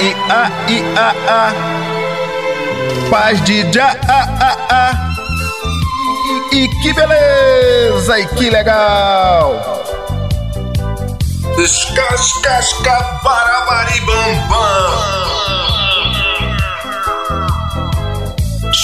I, a, i, a, a. Paz de já, a, a, a. E que beleza, e que legal. Escascasca, barabaribam,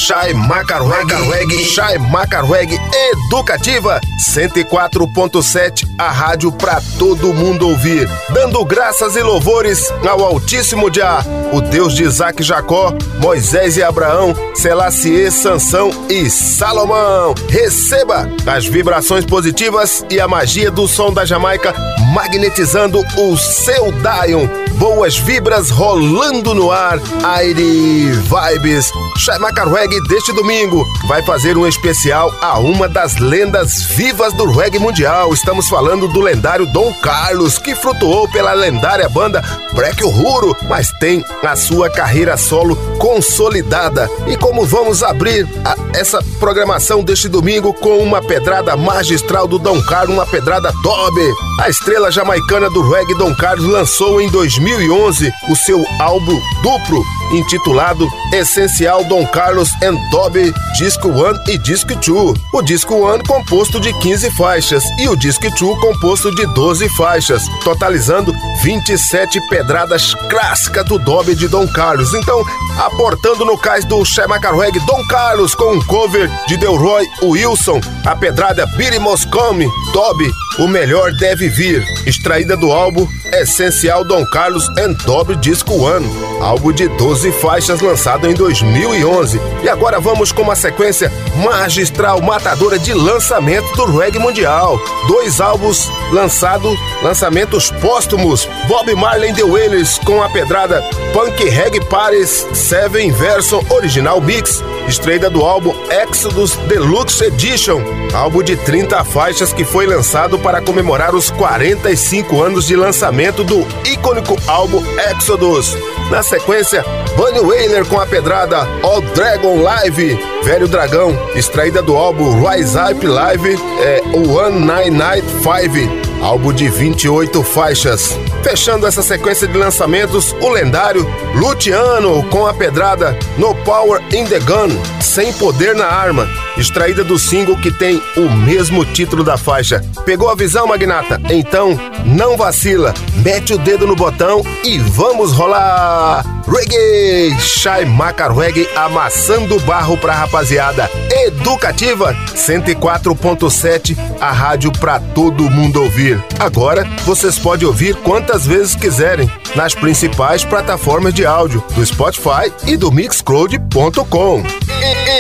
Chai Macarweg, Chai Macarweg Educativa 104.7, a rádio para todo mundo ouvir, dando graças e louvores ao Altíssimo Jah, o Deus de Isaac e Jacó, Moisés e Abraão, Selassie, Sansão e Salomão. Receba as vibrações positivas e a magia do som da Jamaica magnetizando o seu Dion. Boas vibras rolando no ar, aire vibes. Chai Macarweg deste domingo vai fazer um especial a uma das lendas vivas do reggae mundial. Estamos falando do lendário Dom Carlos, que flutuou pela lendária banda Break Uhuru, mas tem a sua carreira solo consolidada. E como vamos abrir a, essa programação deste domingo com uma pedrada magistral do Dom Carlos, uma pedrada top. A estrela jamaicana do reggae Dom Carlos lançou em 2011 o seu álbum duplo intitulado Essencial Dom Carlos and Dobby Disco 1 e Disco 2. O Disco 1 composto de 15 faixas e o Disco 2 composto de 12 faixas, totalizando 27 pedradas clássicas do Dobby de Dom Carlos. Então, aportando no cais do Shemacarweg Dom Carlos com um cover de Delroy Wilson, a pedrada Billy Moscone, Dobby, o melhor deve vir, extraída do álbum Essencial Dom Carlos and Dobby Disco 1, álbum de 12 faixas lançado em 2011. E agora vamos com uma sequência magistral, matadora de lançamento do reggae mundial. Dois álbuns lançados, lançamentos póstumos. Bob Marley The Wailers com a pedrada Punk Reggae Paris 7 Version Original Mix, estreia do álbum Exodus Deluxe Edition, álbum de 30 faixas que foi lançado para comemorar os 45 anos de lançamento do icônico álbum Exodus. Na sequência, Bunny Wailer com a pedrada All Dragon Live, Velho Dragão, extraída do álbum Rise Up Live, é One Nine Night Five, álbum de 28 faixas. Fechando essa sequência de lançamentos, o lendário Luciano com a pedrada No Power in the Gun, Sem Poder na Arma, extraída do single que tem o mesmo título da faixa. Pegou a visão, Magnata? Então, não vacila, mete o dedo no botão e vamos rolar! Reggae! Shai Macar Reggae amassando barro pra rapaziada. Educativa 104.7, a rádio pra todo mundo ouvir. Agora vocês podem ouvir quantas vezes quiserem nas principais plataformas de áudio do Spotify e do Mixcloud.com.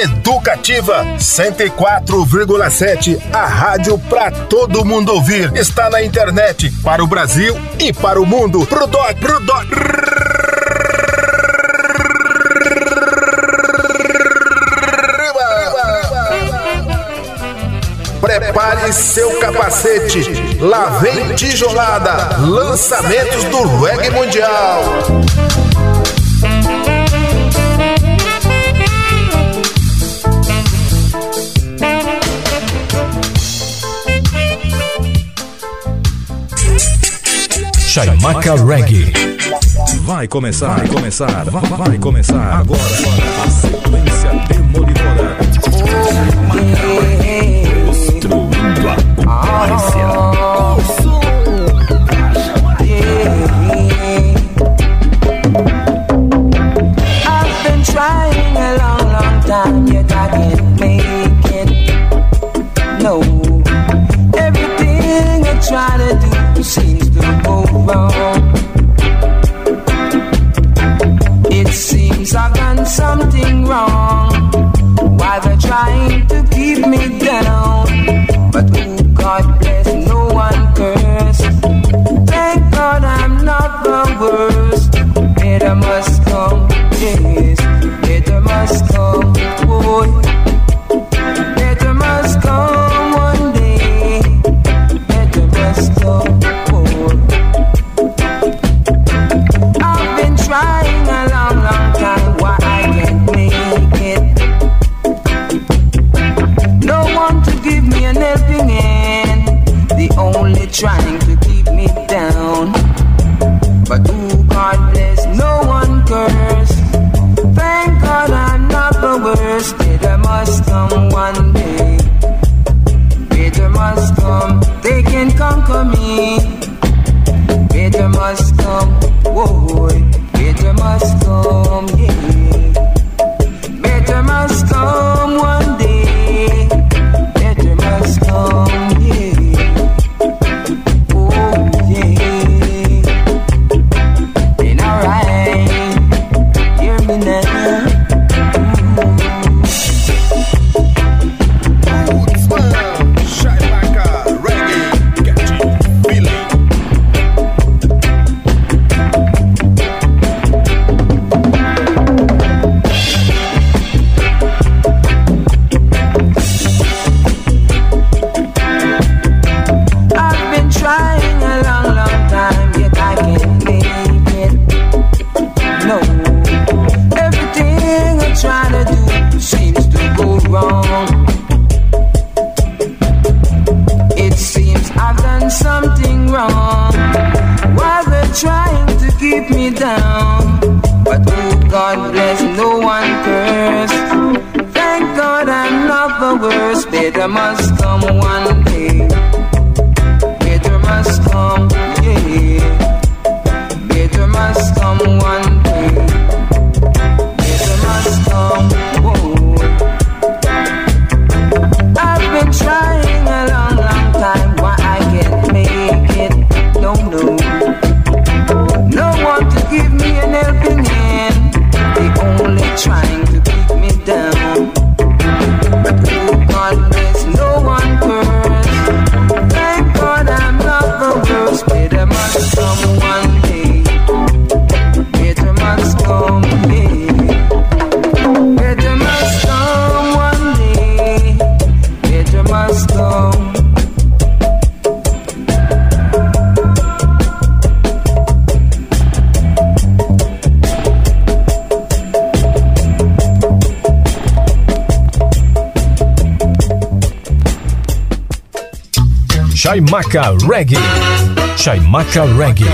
Educativa 104,7, a rádio pra todo mundo ouvir. Está na internet para o Brasil e para o mundo. Pro doc, pro doc. Prepare seu capacete. Lá vem tijolada. Lançamentos do reggae mundial. Chaimaca Reggae. Vai começar, vai começar, vai, vai começar agora. A sequência demolidora. Destruindo a paz. Chaimaca Reggae. Chaimaca Reggae.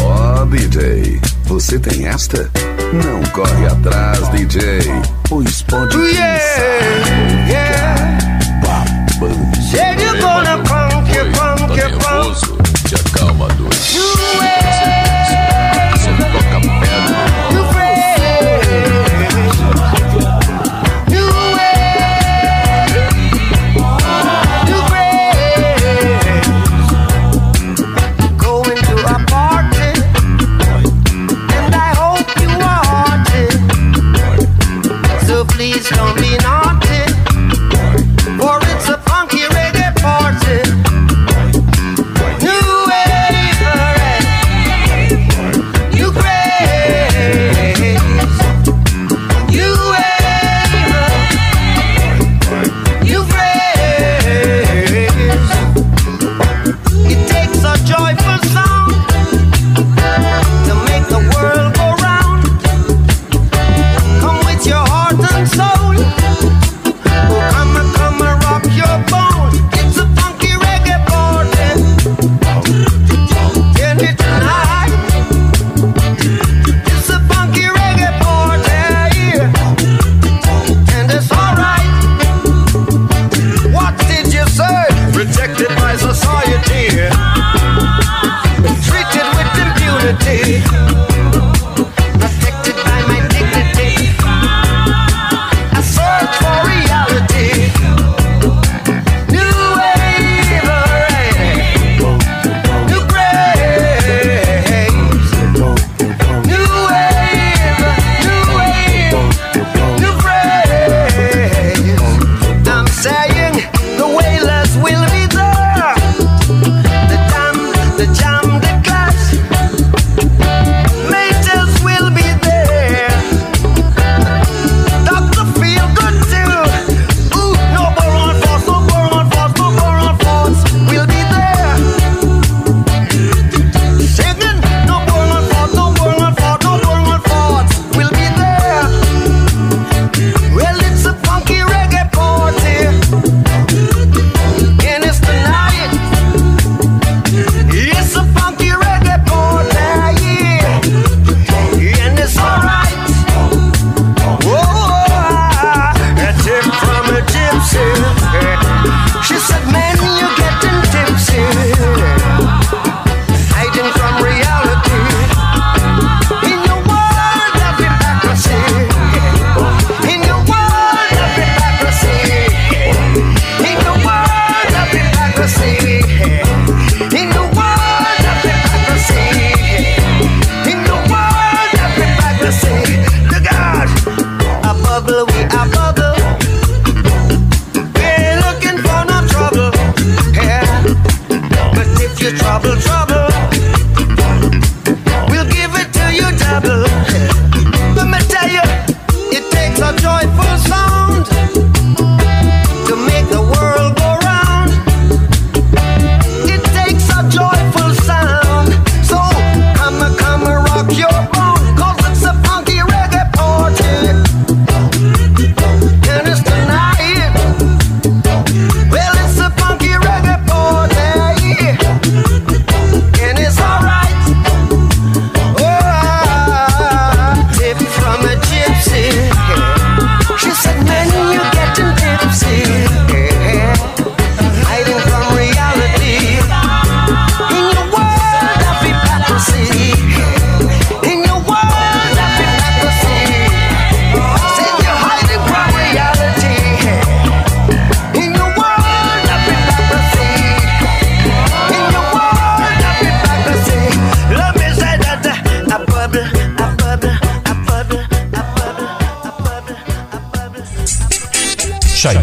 Ó, day, DJ, você tem esta? Não corre atrás, DJ, pois pode yeah, começar yeah. babando. Cheio de bola, punk, que pão, que pão. Te acalma, doido.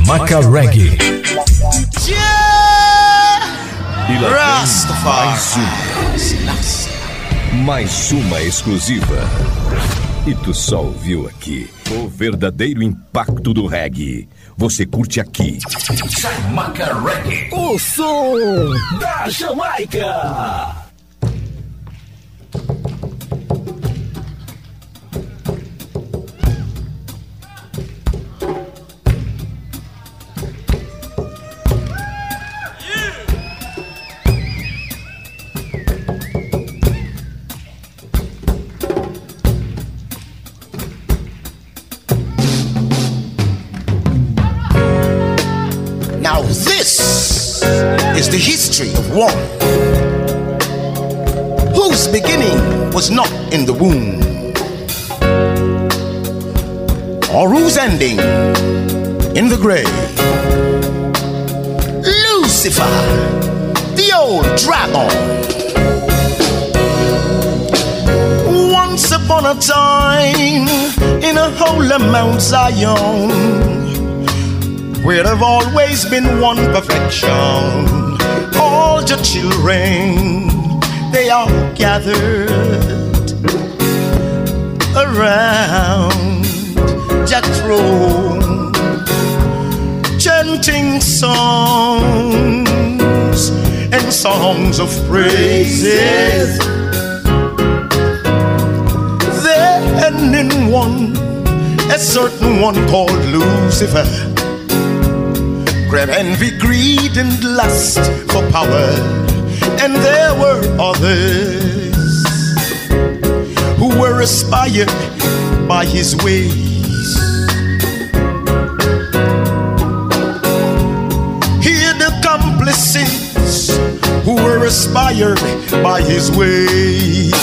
Chaimaca Reggae. E lá Rastafari. vem mais uma exclusiva. E tu só ouviu aqui o verdadeiro impacto do reggae. Você curte aqui. O som da Jamaica. One whose beginning was not in the womb, or whose ending in the grave. Lucifer, the old dragon. Once upon a time, in a holy Mount Zion where there've always been one perfection. The children, they all gathered around Jethro, chanting songs and songs of praises. Then in one, a certain one called Lucifer grab envy, greed, and lust for power. And there were others who were inspired by his ways. Here the accomplices who were inspired by his ways.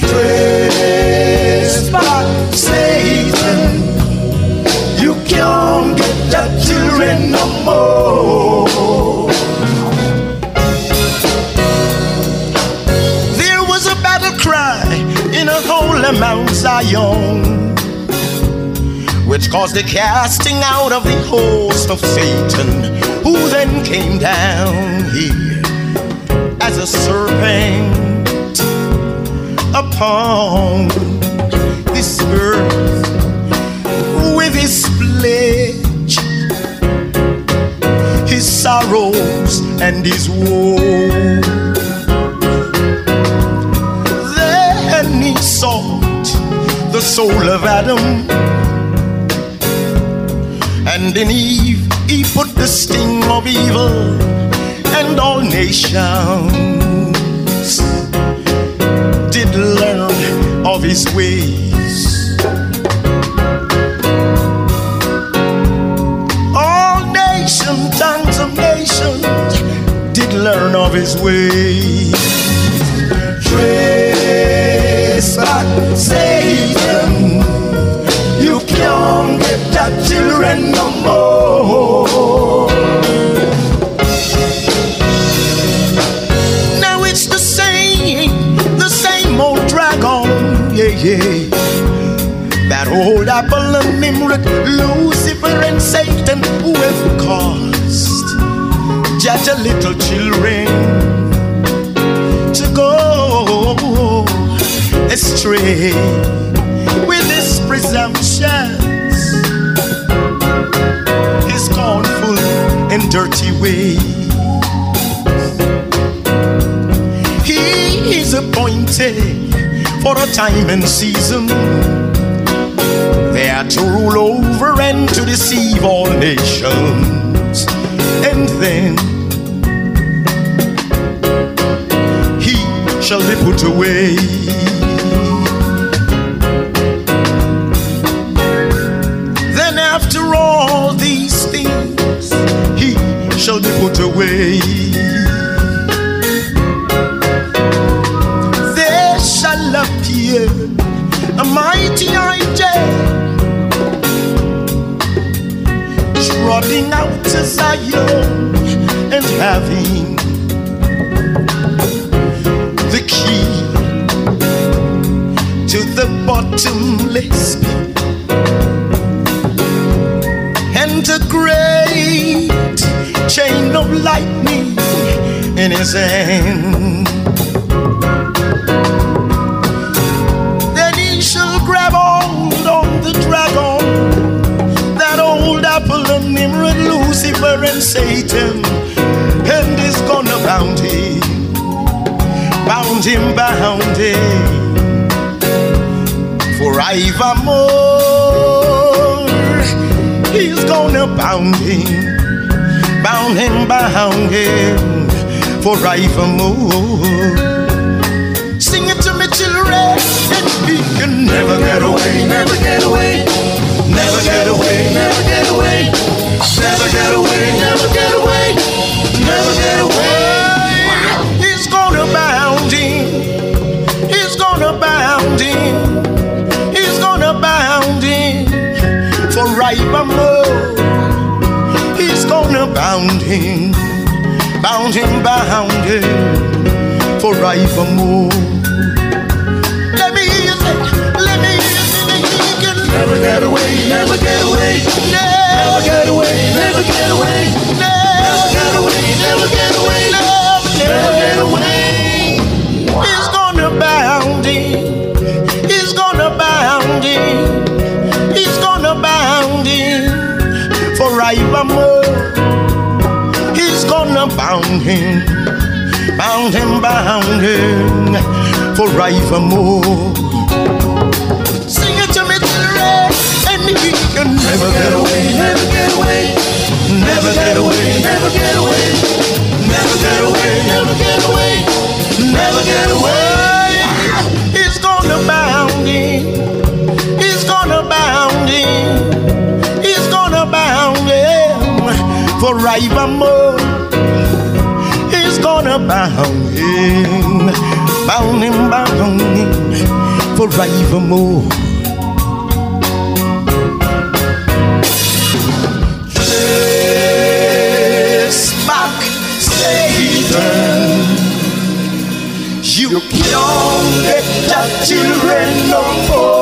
Dressed by Satan you can't the children no more. There was a battle cry in a holy Mount Zion, which caused the casting out of the host of Satan, who then came down here as a serpent upon this earth sorrows and his woe. Then he sought the soul of Adam, and in Eve he put the sting of evil, and all nations did learn of his ways. Learn of his ways. Trace back Satan, you can't get that children no more. Now it's the same, the same old dragon, yeah, yeah. That old apple and Nimrod, Lucifer and Satan, a little children to go astray with his presumptions, his scornful and dirty ways. He is appointed for a time and season they are to rule over and to deceive all nations. And then shall be put away. Then, after all these things, he shall be put away. There shall appear a mighty angel trotting out to Zion and having the bottomless pit. And a great chain of lightning in his hand. Then he shall grab hold on the dragon, that old apple of Nimrod, Lucifer, and Satan, and is gonna bound him, bound him, bound him forevermore. He's gonna bound him, bound him, bound him forevermore. Sing it to me, children, and he can never get away, never get away, never get away, never get away, never get away, never get away, never get away. Forevermore. He's gonna bound him, bound him, bound him forevermore. Let me hear you say, let me hear you say, he can never get away, never get away, never get away, never get away, never get away, never get away, never get away. Bound him, bound him forevermore. Sing it to me, children, and can never get away, never get away, never get away, never get away, never get away, never get away, never get away. He's gonna bound him, he's gonna bound forevermore. He's gonna bound him, bound him, bound him forevermore. Yes, back, Satan. You can't get the children no more.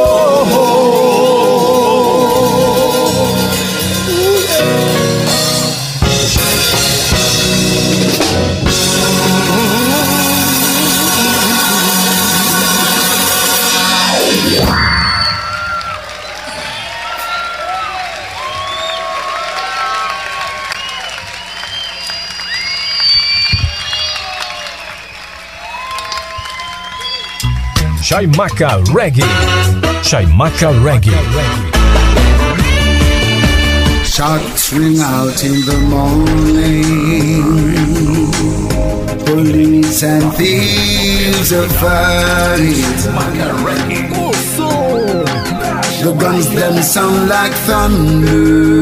Chaimaca Reggae. Chaimaca Reggae. Shots ring out in the morning. Police and thieves are fighting. The guns them sound like thunder.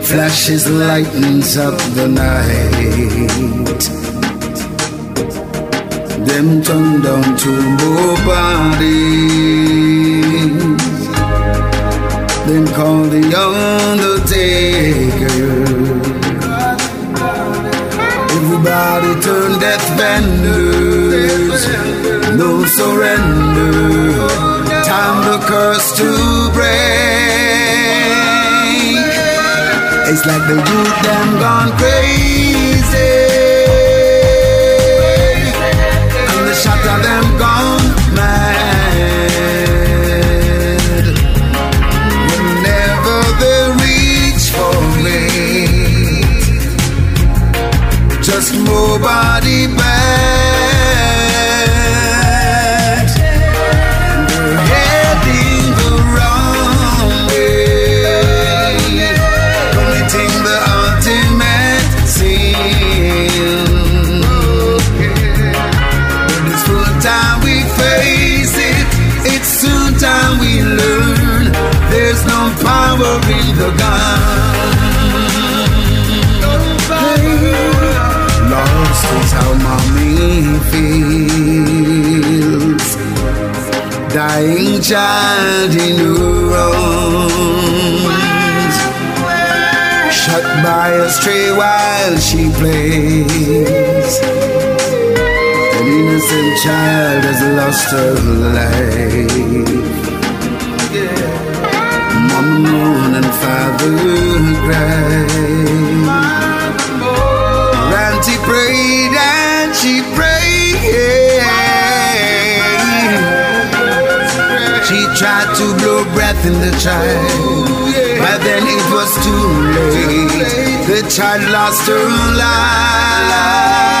Flashes lightens up the night them turn down to bodies. Then call the undertaker. Everybody turn death vendors. No surrender. Time the curse to break. It's like the youth them gone crazy. crying child in her arms, shut by a stray while she plays. An innocent child has lost her life. Mama moan and father cry. Ranty prayed and she faith in the child. By then it was too late. The child lost her own life.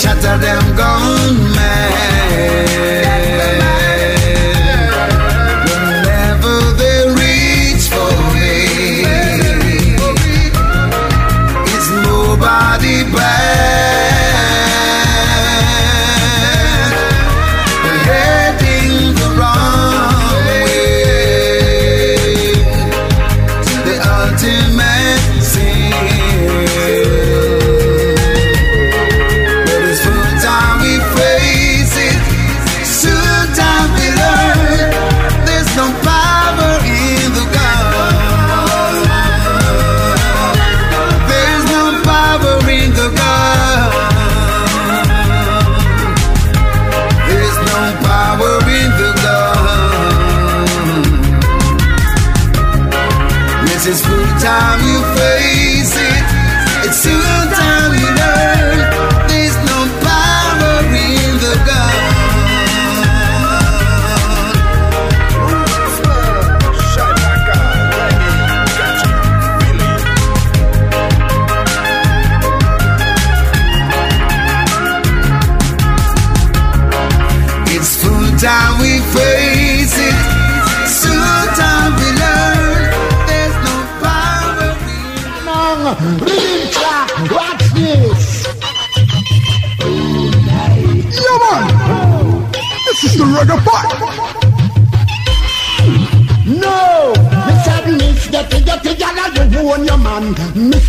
shatter them gone.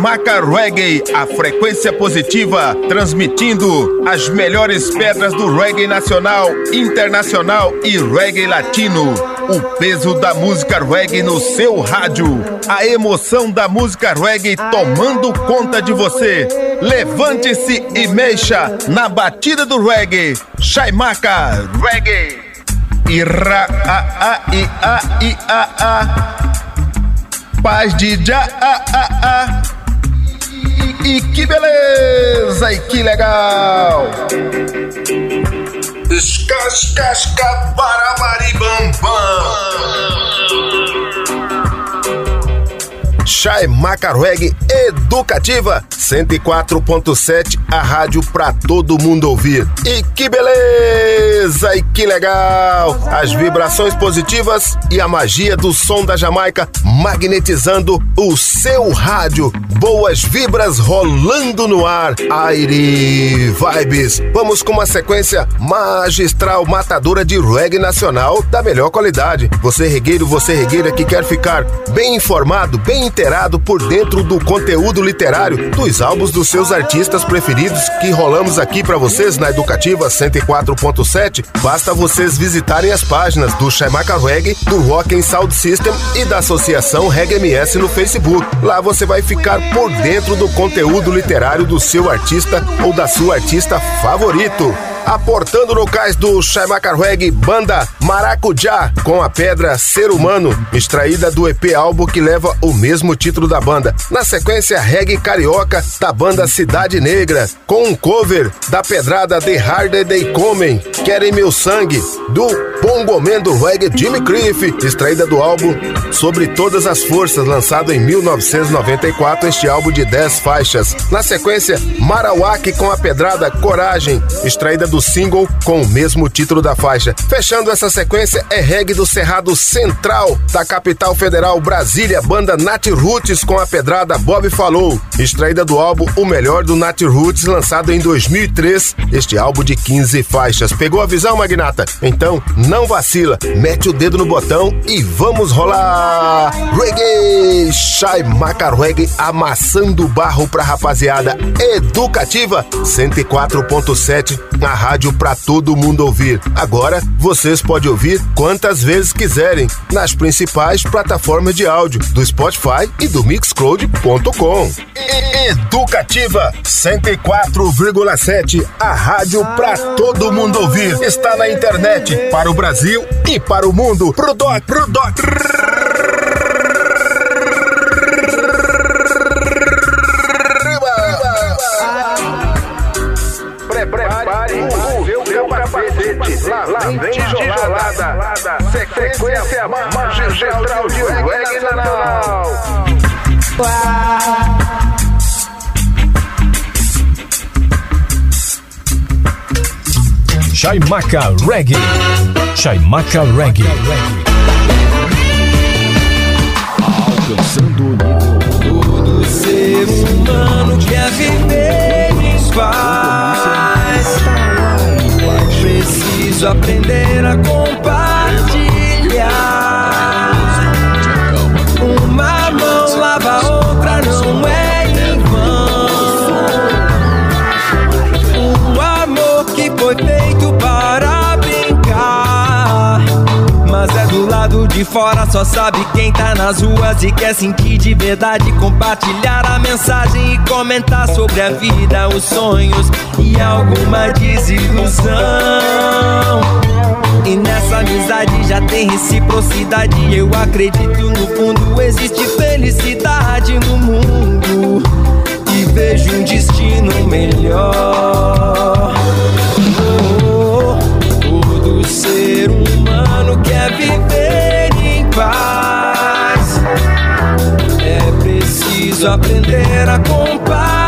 Maca Reggae, a frequência positiva, transmitindo as melhores pedras do reggae nacional, internacional e reggae latino. O peso da música reggae no seu rádio. A emoção da música reggae tomando conta de você. Levante-se e mexa na batida do reggae. Shaimaka Reggae. Ira, a, a, i, a, i, a, a. Paz de já, a, a, a. E que beleza! E que legal! Escascasca para maribambam. Chai Macarweg Educativa 104.7, a rádio para todo mundo ouvir. E que beleza! E que legal! As vibrações positivas e a magia do som da Jamaica magnetizando o seu rádio. Boas vibras rolando no ar. Aire Vibes. Vamos com uma sequência magistral matadora de reggae nacional da melhor qualidade. Você regueiro, você regueira que quer ficar bem informado, bem inteirado por dentro do conteúdo literário dos álbuns dos seus artistas preferidos que rolamos aqui para vocês na Educativa 104.7, basta vocês visitarem as páginas do Shaimaka Reggae, do Rock and Sound System e da Associação Reggae MS no Facebook. Lá você vai ficar por dentro do conteúdo literário do seu artista ou da sua artista favorito aportando no cais do Chaimacarweg banda Maracujá com a pedra Ser Humano, extraída do EP álbum que leva o mesmo título da banda. Na sequência, reggae carioca da banda Cidade Negra, com um cover da pedrada The Harder They Comem, Querem Meu Sangue, do Bongoman do reggae Jimmy Cliff, extraída do álbum Sobre Todas as Forças, lançado em 1994, este álbum de 10 faixas. Na sequência, Marauaque com a pedrada Coragem, extraída do single com o mesmo título da faixa. Fechando essa sequência é reggae do Cerrado Central da capital federal Brasília, banda Nat Roots com a pedrada Bob Falou, extraída do álbum O Melhor do Nat Roots, lançado em 2003. Este álbum de 15 faixas. Pegou a visão, Magnata? Então não vacila, mete o dedo no botão e vamos rolar! Reggae! Shai Macarweg amassando barro pra rapaziada educativa 104.7 na rádio para todo mundo ouvir. Agora vocês podem ouvir quantas vezes quiserem nas principais plataformas de áudio do Spotify e do Mixcloud.com. Educativa 104,7, a rádio para todo mundo ouvir. Está na internet para o Brasil e para o mundo. Pro doc, pro doc. lá vem tijolada. Sequência magistral de reggae nacional. Chaimaca Reggae. Chaimaca Reggae. Alcançando o nível. Todo ser humano quer viver em paz. Preciso aprender a compartilhar. De fora, só sabe quem tá nas ruas e quer sentir de verdade. Compartilhar a mensagem e comentar sobre a vida, os sonhos e alguma desilusão. E nessa amizade já tem reciprocidade. Eu acredito no fundo existe felicidade no mundo. E vejo um destino melhor. Oh, todo ser humano quer viver paz. É preciso aprender a compartilhar.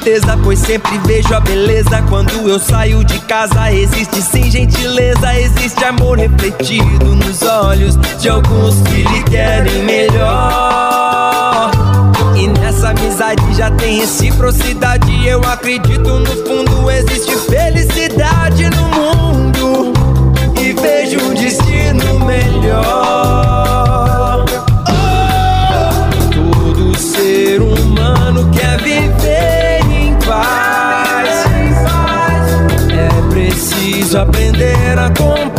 Certeza, pois sempre vejo a beleza. Quando eu saio de casa, existe sim gentileza, existe amor refletido nos olhos de alguns que lhe querem melhor. E nessa amizade já tem reciprocidade. Eu acredito no fundo existe felicidade no mundo. E vejo um destino melhor. Aprender a compartilhar.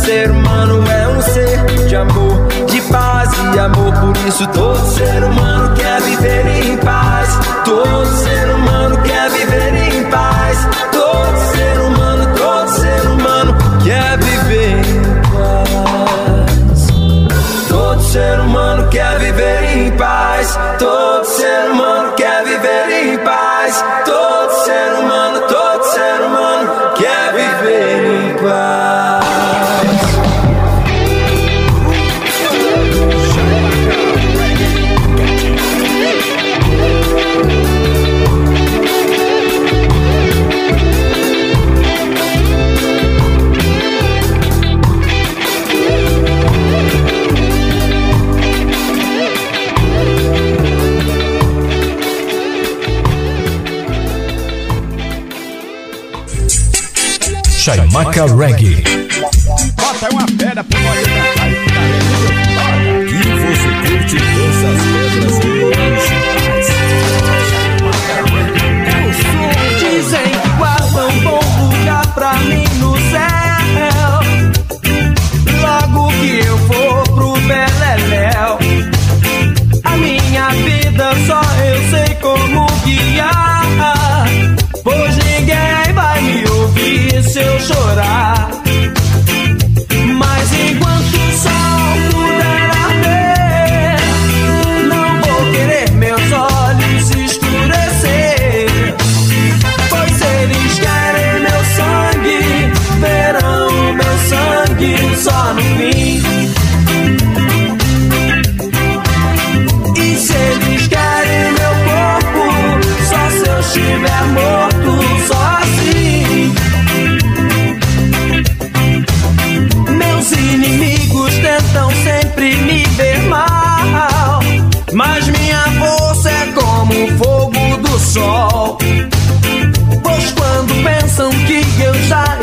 ser humano é um ser de amor, de paz e amor. Por isso todo ser humano quer viver em paz. Todo Maca Reggae. Bota uma pedra pro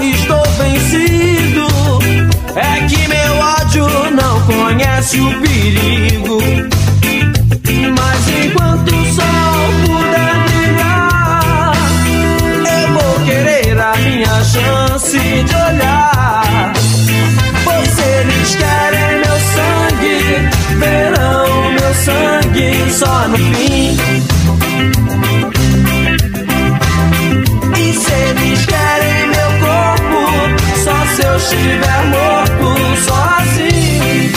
estou vencido. É que meu ódio não conhece o perigo. Mas enquanto o sol puder brilhar, eu vou querer a minha chance de olhar. Pois eles querem meu sangue, verão meu sangue só no fim. estiver morto sozinho.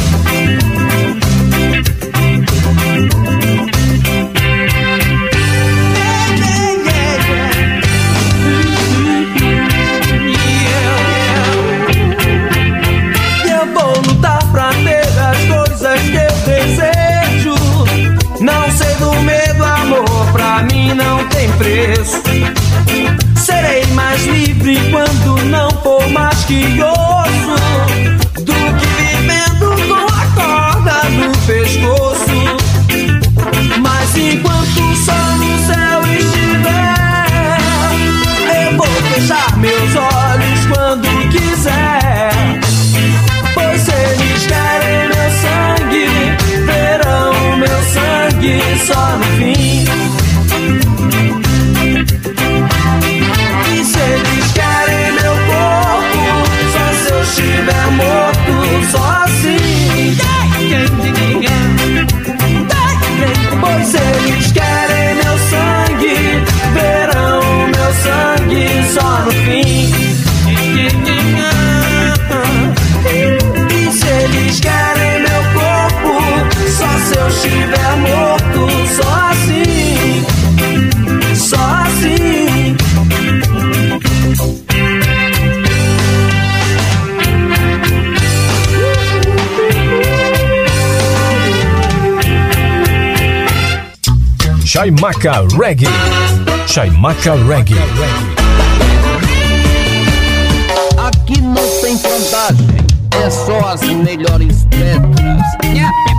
Eu vou lutar pra ter as coisas que eu desejo. Não sei do medo, amor, pra mim não tem preço. Serei mais livre quando não for mais que hoje. Chaimaca Reggae. Chaimaca Reggae. Aqui não tem vantagem, é só as melhores letras. Yeah.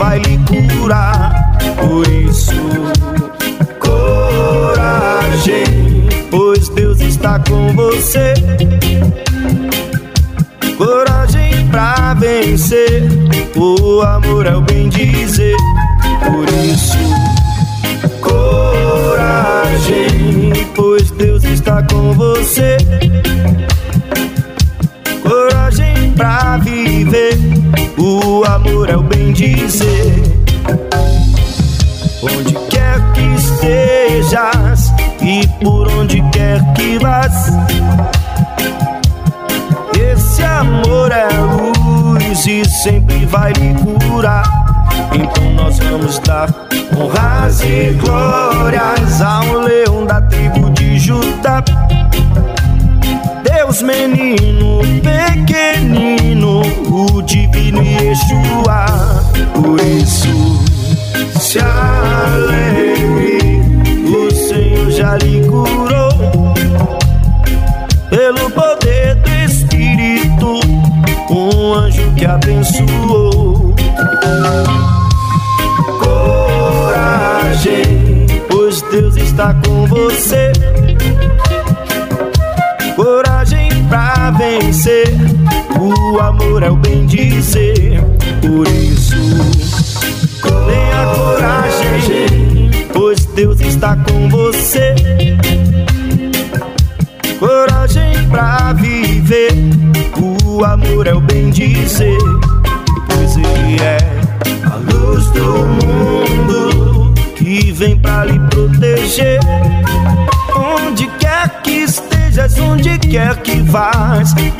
vai lhe curar.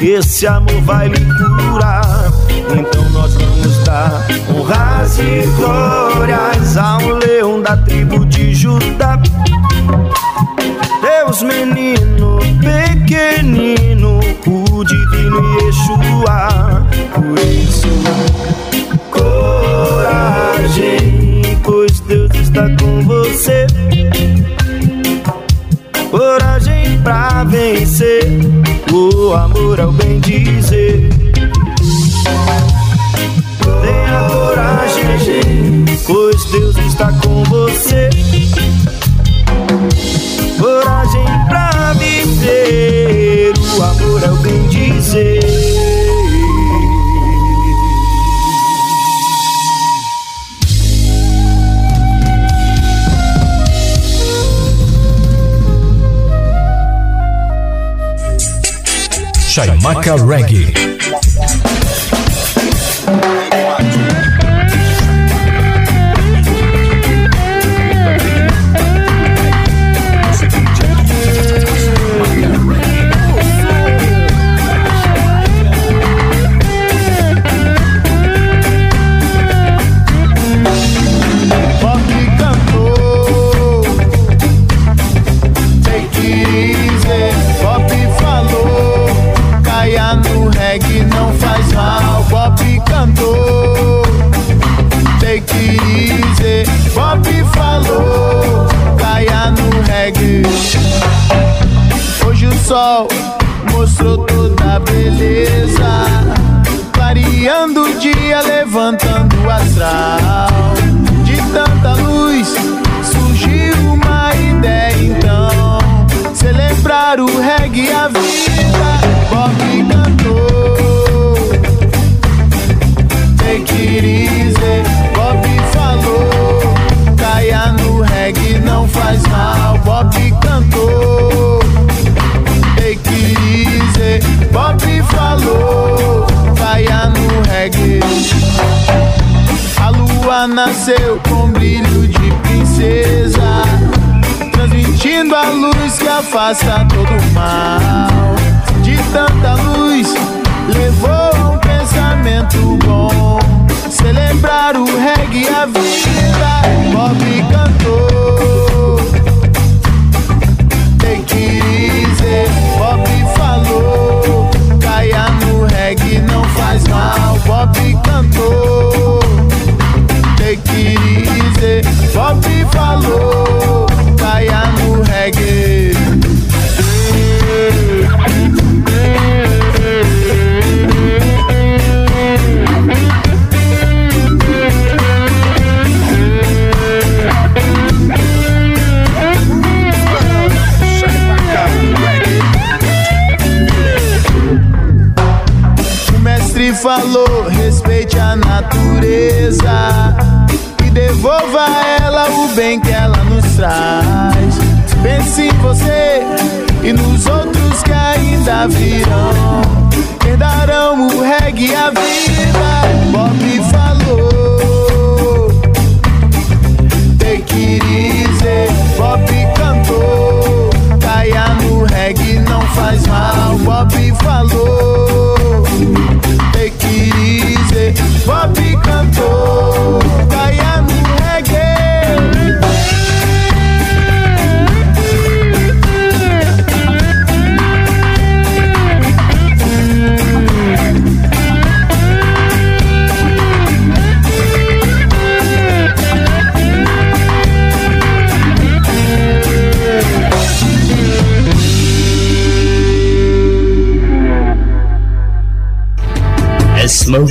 esse amor vai lhe curar. Então nós vamos dar honras e glórias ao leão da tribo de Judá. Deus menino, pequenino, o divino Yeshua, por isso procura o bem de Reggae.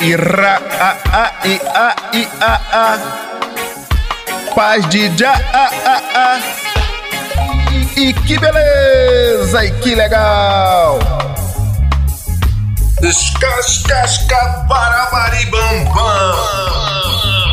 Ira, a, a, i, a, i, a, a. Paz de já, a, a, a. E que beleza, e que legal. Escascasca, barabaribambam.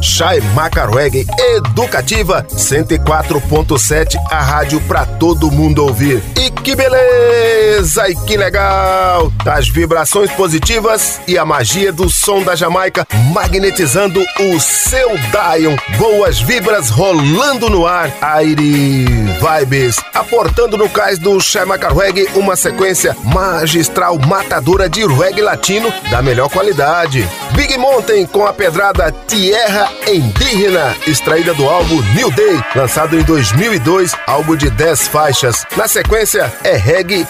Chai Macarweg Educativa 104.7, a rádio pra todo mundo ouvir. E que beleza! E que legal! As vibrações positivas e a magia do som da Jamaica magnetizando o seu Dion. Boas vibras rolando no ar. Aire Vibes, aportando no cais do Chai Macarweg uma sequência magistral matadora de reggae latino da melhor qualidade. Big Mountain com a pedrada Tierra Indígena, extraída do álbum New Day, lançado em 2002, álbum de 10 faixas. Na sequência é reggae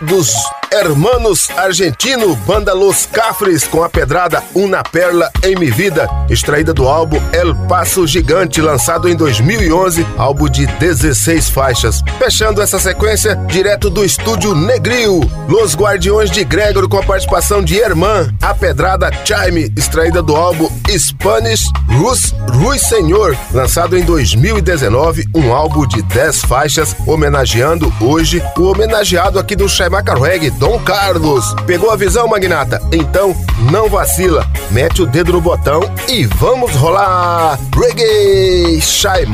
dos Hermanos Argentino, banda Los Cafres com a pedrada Una Perla em Mi Vida, extraída do álbum El Passo Gigante, lançado em 2011, álbum de 16 faixas. Fechando essa sequência, direto do estúdio Negril, Los Guardiões de Gregor com a participação de Herman, a pedrada Chime, extraída do álbum Spanish Rus Rui Senhor, lançado em 2019, um álbum de 10 faixas, homenageando hoje o homenageado aqui do Chaimaca Reggae, Dom Carlos. Pegou a visão, magnata? Então não vacila, mete o dedo no botão e vamos rolar! Reggae! Chai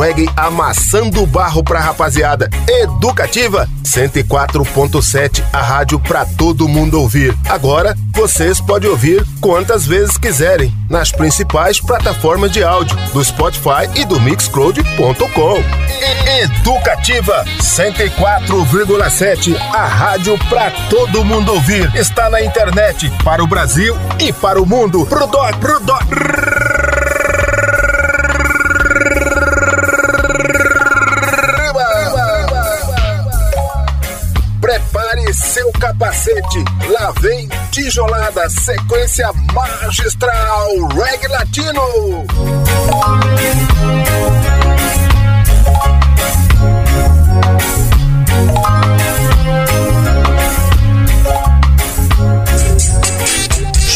Reggae amassando o barro pra rapaziada. Educativa 104.7, a rádio pra todo mundo ouvir. Agora vocês podem ouvir quantas vezes quiserem nas principais plataformas de áudio do Spotify e do Mixcloud.com. Educativa 104,7, a rádio pra todo mundo ouvir. Está na internet para o Brasil e para o mundo. Pro doc, pro doc. Prepare seu capacete, lá vem tijolada, sequência magistral, reggae latino.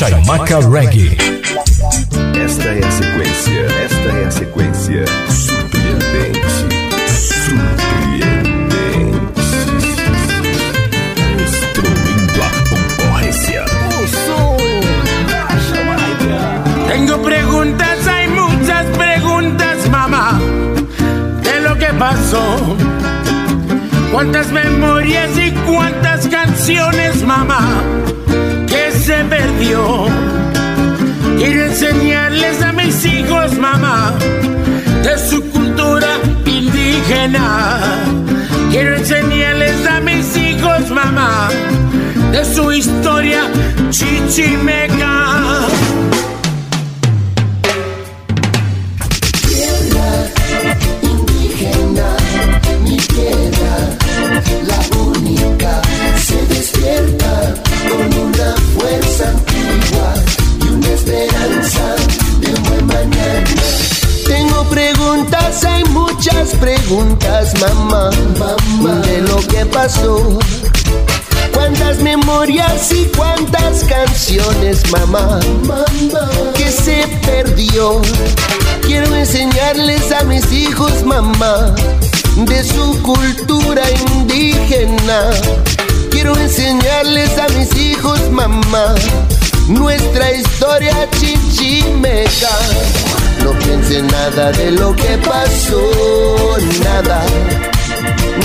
Chaimaca Reggae. Esta é a sequência, esta é a sequência surpreendente, surpreendente, destruindo a concorrência. O som da Jamaica. Tengo preguntas, hay muchas preguntas, mamá, de lo que pasó. Cuántas memorias y cuántas canciones, mamá, se perdió. Quiero enseñarles a mis hijos, mamá, de su cultura indígena. Quiero enseñarles a mis hijos, mamá, de su historia chichimeca. Canciones, mamá, que se perdió. Quiero enseñarles a mis hijos, mamá, de su cultura indígena. Quiero enseñarles a mis hijos, mamá, nuestra historia chichimeca. No piense nada de lo que pasó, nada.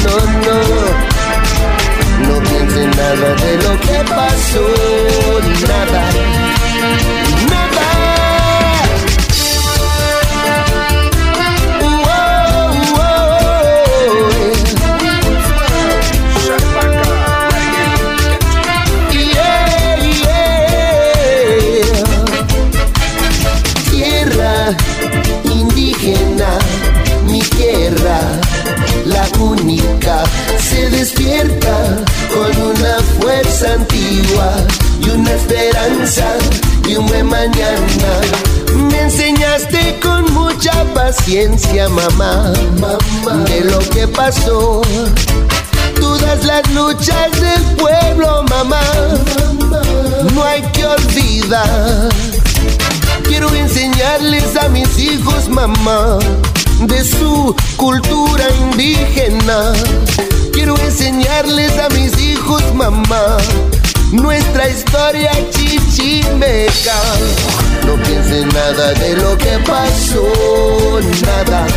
No, no. No piense nada de lo que pasó, nada. Y una esperanza y un buen mañana. Me enseñaste con mucha paciencia, mamá, de lo que pasó. Todas las luchas del pueblo, mamá, no hay que olvidar. Quiero enseñarles a mis hijos, mamá, de su cultura indígena. Quiero enseñarles a mis hijos, mamá, nuestra historia chichimeca. No piensen nada de lo que pasó, nada,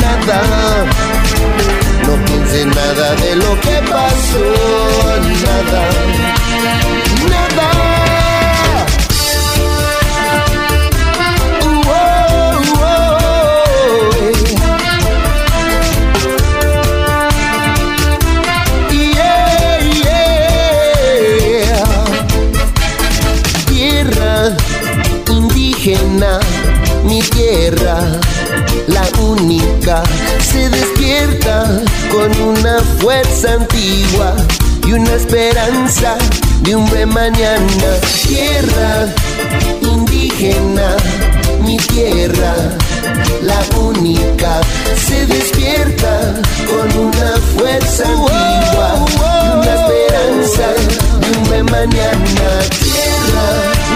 nada. No piensen nada de lo que pasó, nada, nada. Indígena, mi tierra, la única, se despierta con una fuerza antigua y una esperanza de un buen mañana. Tierra indígena, mi tierra, la única, se despierta con una fuerza antigua y una esperanza de un buen mañana. Tierra,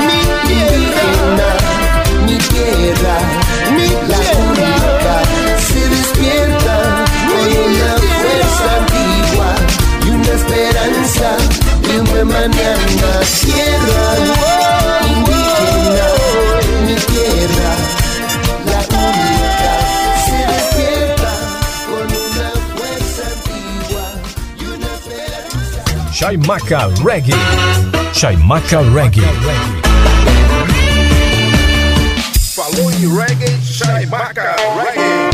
mi indígena, mi tierra, mi la única, se despierta con una fuerza antigua y una esperanza de un mañana. Tierra, indígena, mi tierra, la se despierta con una fuerza antigua y una esperanza. Reggae. Chaimaca Reggae. reggae, shaibaka, reggae.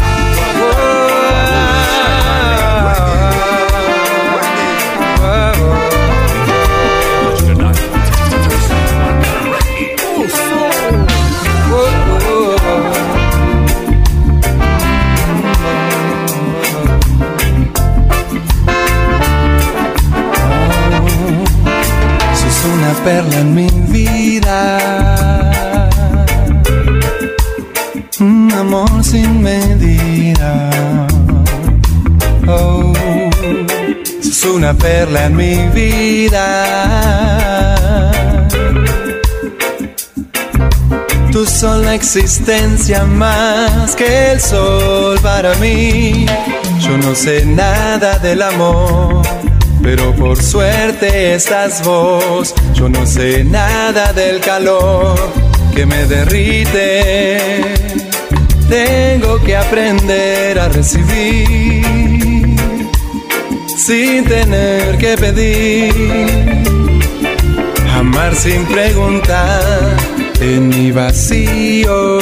Per la mia sin medida. Oh, sos una perla en mi vida. Tu son la existencia más que el sol para mí. Yo no sé nada del amor, pero por suerte estás vos. Yo no sé nada del calor que me derrite. Tengo que aprender a recibir sin tener que pedir. Amar sin preguntar en mi vacío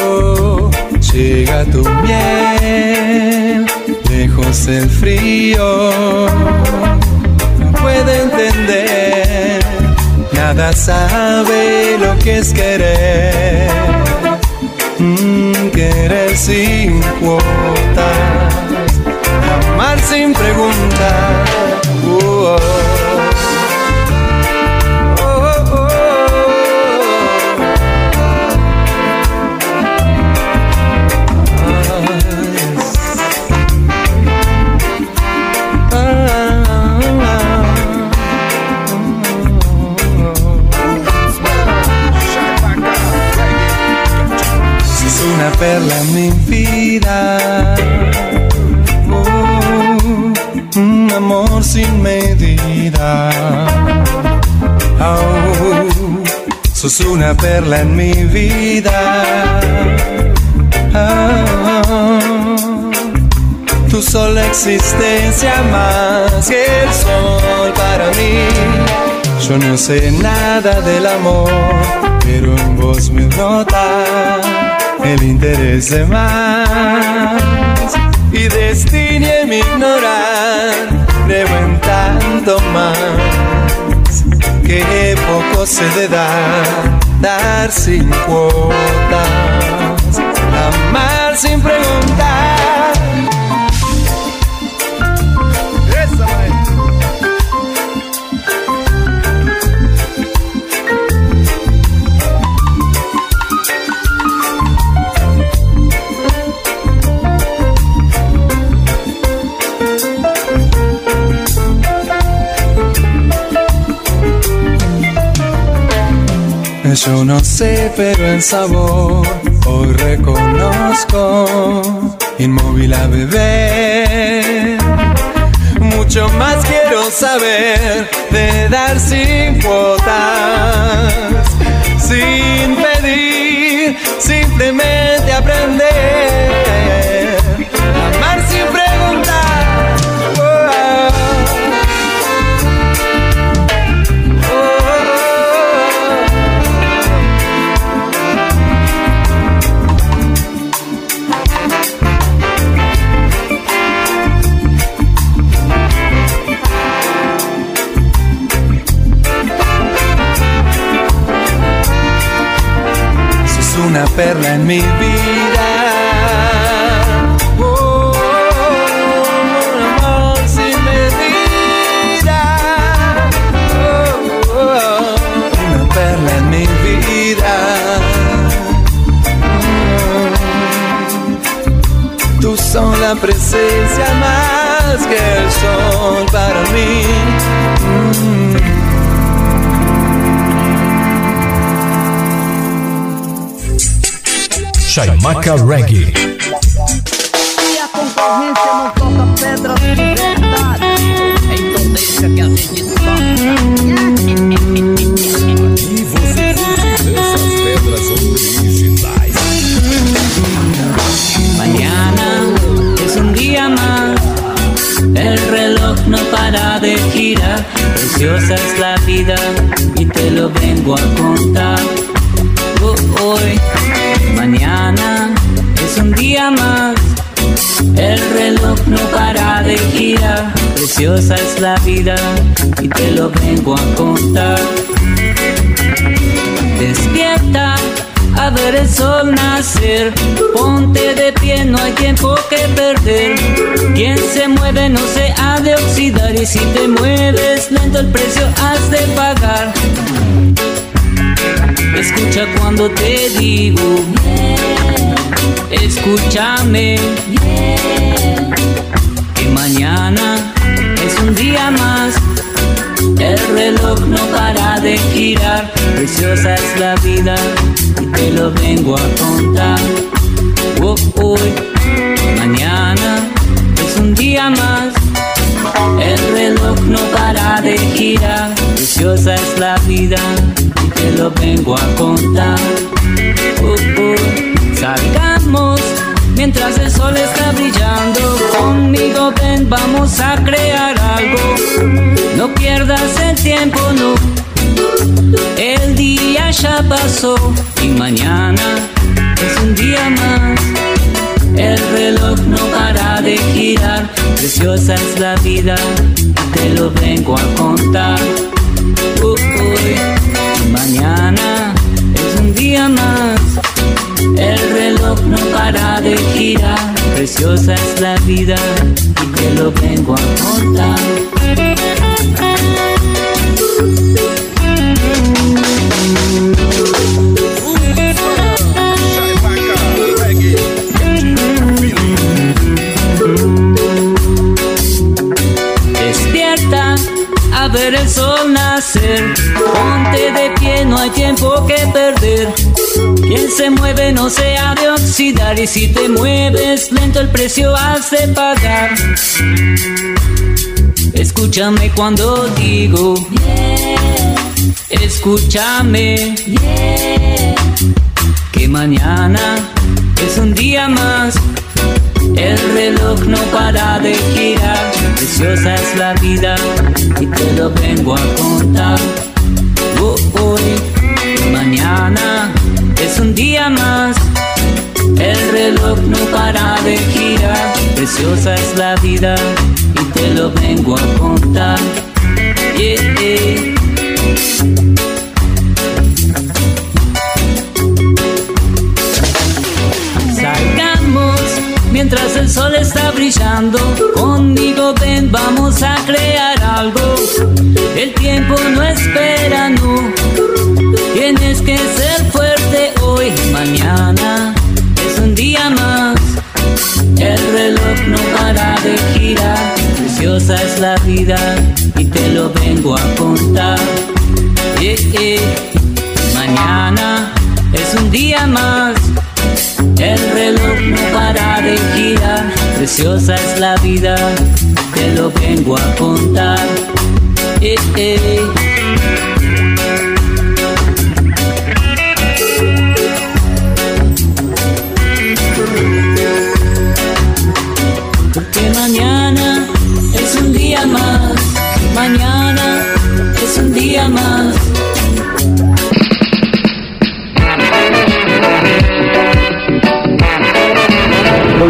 llega tu miel, lejos el frío. No puede entender, nada sabe lo que es querer. Mm, querer sin cuotas, amar sin preguntar. Uh, oh. Perla en mi vida. Oh, un amor sin medida. Oh, sos una perla en mi vida. Oh, tu sola existencia más que el sol para mí. Yo no sé nada del amor, pero en vos me brota el interés de más y destine mi ignorar, creo en tanto más que poco se de dar, dar sin cuotas, amar sin preguntar. Yo no sé, pero en sabor hoy reconozco inmóvil a beber. Mucho más quiero saber de dar sin cuotas, sin pedir, simplemente aprender. Una perla en mi vida. Oh, amor sin medida. Oh, una perla en mi vida. Mm. Tú son la presencia más que el sol para mí. Chaimaca Reggae. E a concorrência não toca pedra de verdade. Então deixa que a gente preciosa es la vida y te lo vengo a contar. Despierta a ver el sol nacer. Ponte de pie, no hay tiempo que perder. Quien se mueve no se ha de oxidar y si te mueves lento el precio has de pagar. Escucha cuando te digo, escúchame, que mañana un día más. El reloj no para de girar, preciosa es la vida y te lo vengo a contar. hoy, mañana es un día más. El reloj no para de girar, preciosa es la vida y te lo vengo a contar. salgamos mientras el sol está brillando. Conmigo ven, vamos a crear algo. No pierdas el tiempo, no. El día ya pasó y mañana es un día más. El reloj no para de girar, preciosa es la vida, te lo vengo a contar. mañana es un día más. Para de girar, preciosa es la vida y te lo vengo a contar. Despierta a ver el sol nacer, ponte de pie, no hay tiempo que perder. Quien se mueve no se ha de oxidar y si te mueves lento el precio has de pagar. Escúchame cuando digo, escúchame, que mañana es un día más. El reloj no para de girar, preciosa es la vida y te lo vengo a contar. hoy, mañana es un día más. El reloj no para de girar, preciosa es la vida y te lo vengo a contar. Salgamos mientras el sol está brillando. Conmigo ven, vamos a crear algo. El tiempo no espera, no. Tienes que ser mañana es un día más. El reloj no para de girar, preciosa es la vida y te lo vengo a contar. Mañana es un día más. El reloj no para de girar, preciosa es la vida, te lo vengo a contar.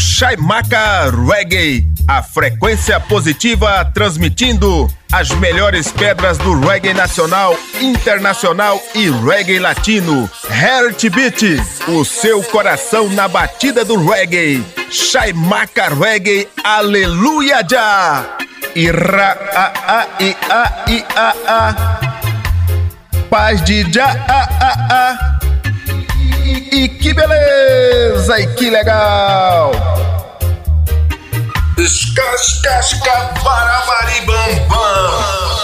Chaimaca Reggae, a frequência positiva transmitindo as melhores pedras do reggae nacional, internacional e reggae latino. Heartbeat, o seu coração na batida do reggae. Chaimaca Reggae, aleluia já! Ira a a i a i a a. Paz de já a a a. E que beleza! E que legal! Escascasca barabaribambam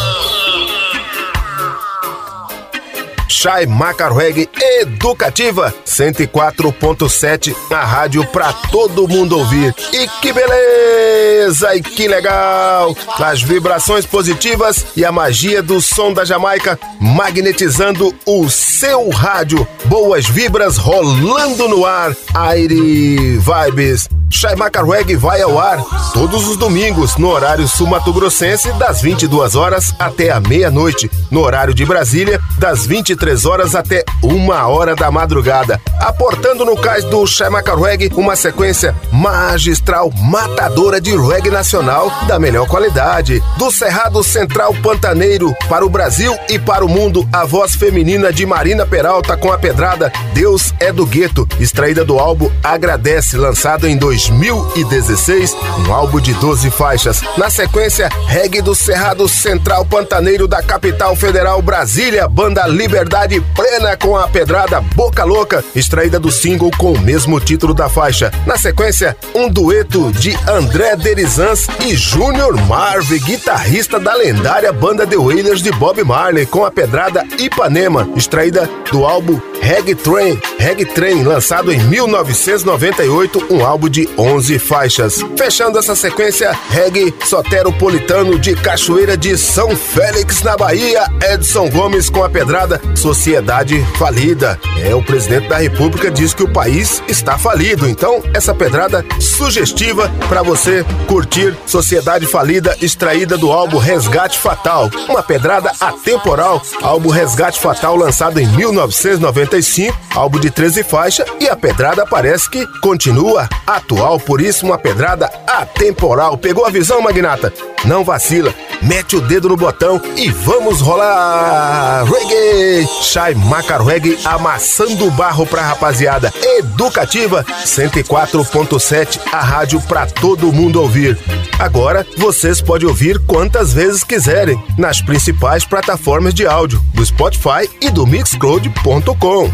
Chai Macarweg Educativa 104.7, a rádio pra todo mundo ouvir. E que beleza e que legal! As vibrações positivas e a magia do som da Jamaica magnetizando o seu rádio. Boas vibras rolando no ar. Aire Vibes. Chai Macarweg vai ao ar todos os domingos no horário sul-mato-grossense das 22 horas até a meia-noite, no horário de Brasília das 23 horas até uma hora da madrugada, aportando no cais do Chai Macarweg uma sequência magistral matadora de reggae nacional da melhor qualidade, do Cerrado Central Pantaneiro para o Brasil e para o mundo, a voz feminina de Marina Peralta com a pedrada Deus é do Gueto, extraída do álbum Agradece, lançado em 2000 2016, um álbum de 12 faixas. Na sequência, reggae do Cerrado Central Pantaneiro da capital federal Brasília, banda Liberdade Plena com a pedrada Boca Louca, extraída do single com o mesmo título da faixa. Na sequência, um dueto de André Derizans e Júnior Marve, guitarrista da lendária banda The Wailers de Bob Marley, com a pedrada Ipanema, extraída do álbum Reg Train, Reg Train, lançado em 1998, um álbum de 11 faixas. Fechando essa sequência, reggae soteropolitano de Cachoeira de São Félix, na Bahia, Edson Gomes com a pedrada Sociedade Falida. É, o presidente da República diz que o país está falido, então essa pedrada sugestiva para você curtir Sociedade Falida, extraída do álbum Resgate Fatal. Uma pedrada atemporal, álbum Resgate Fatal lançado em 1995, álbum de 13 faixas e a pedrada parece que continua atual, por isso uma pedrada atemporal. Pegou a visão, magnata? Não vacila, mete o dedo no botão e vamos rolar! Reggae! Shai Macar Reggae amassando barro pra rapaziada. Educativa 104.7, a rádio pra todo mundo ouvir. Agora vocês podem ouvir quantas vezes quiserem nas principais plataformas de áudio do Spotify e do Mixcloud.com.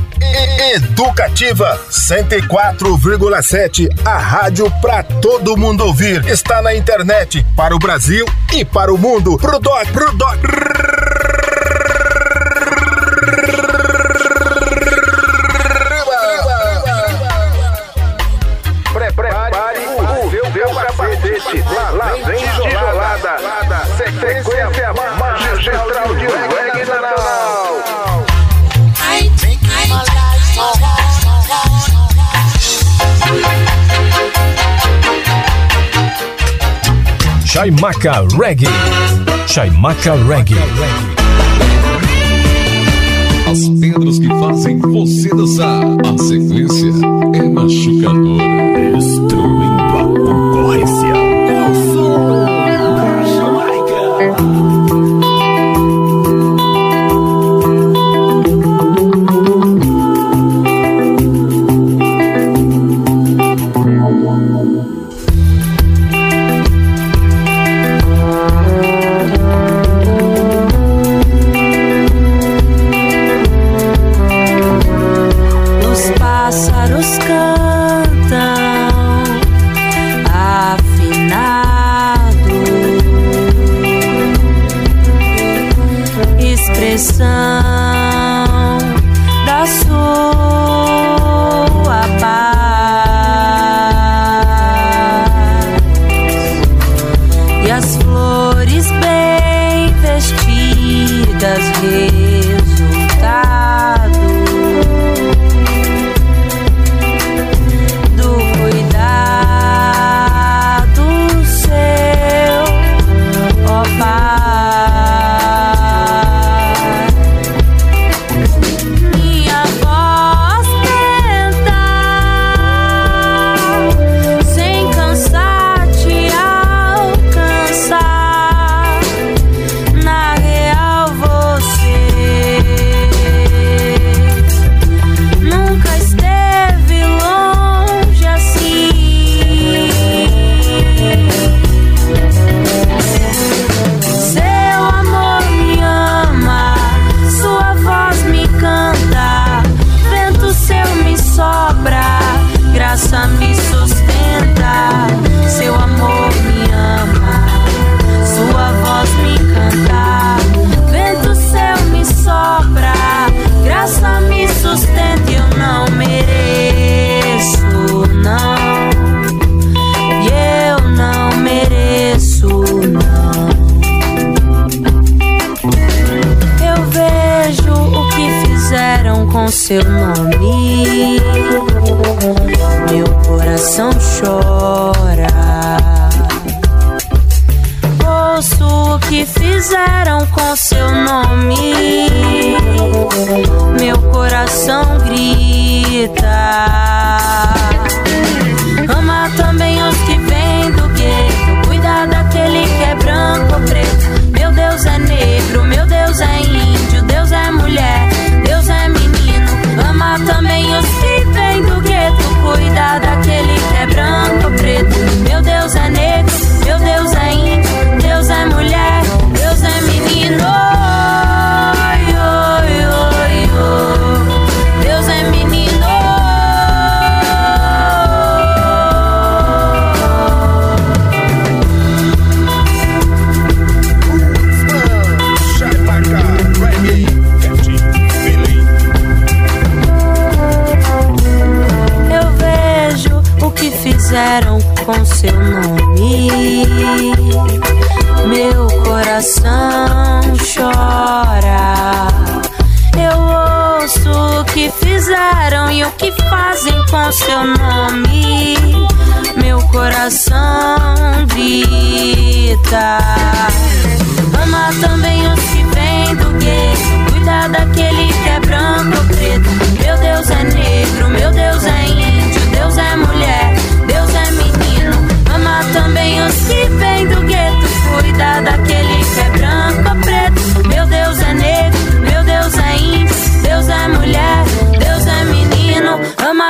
Educativa 104,7, a rádio pra todo mundo ouvir. Está na internet para o Brasil e para o mundo. Pro doc, pro doc. Chaimaca Reggae. Chaimaca Reggae. As pedras que fazem você dançar. A sequência é machucadora. Destruindo a concorrência.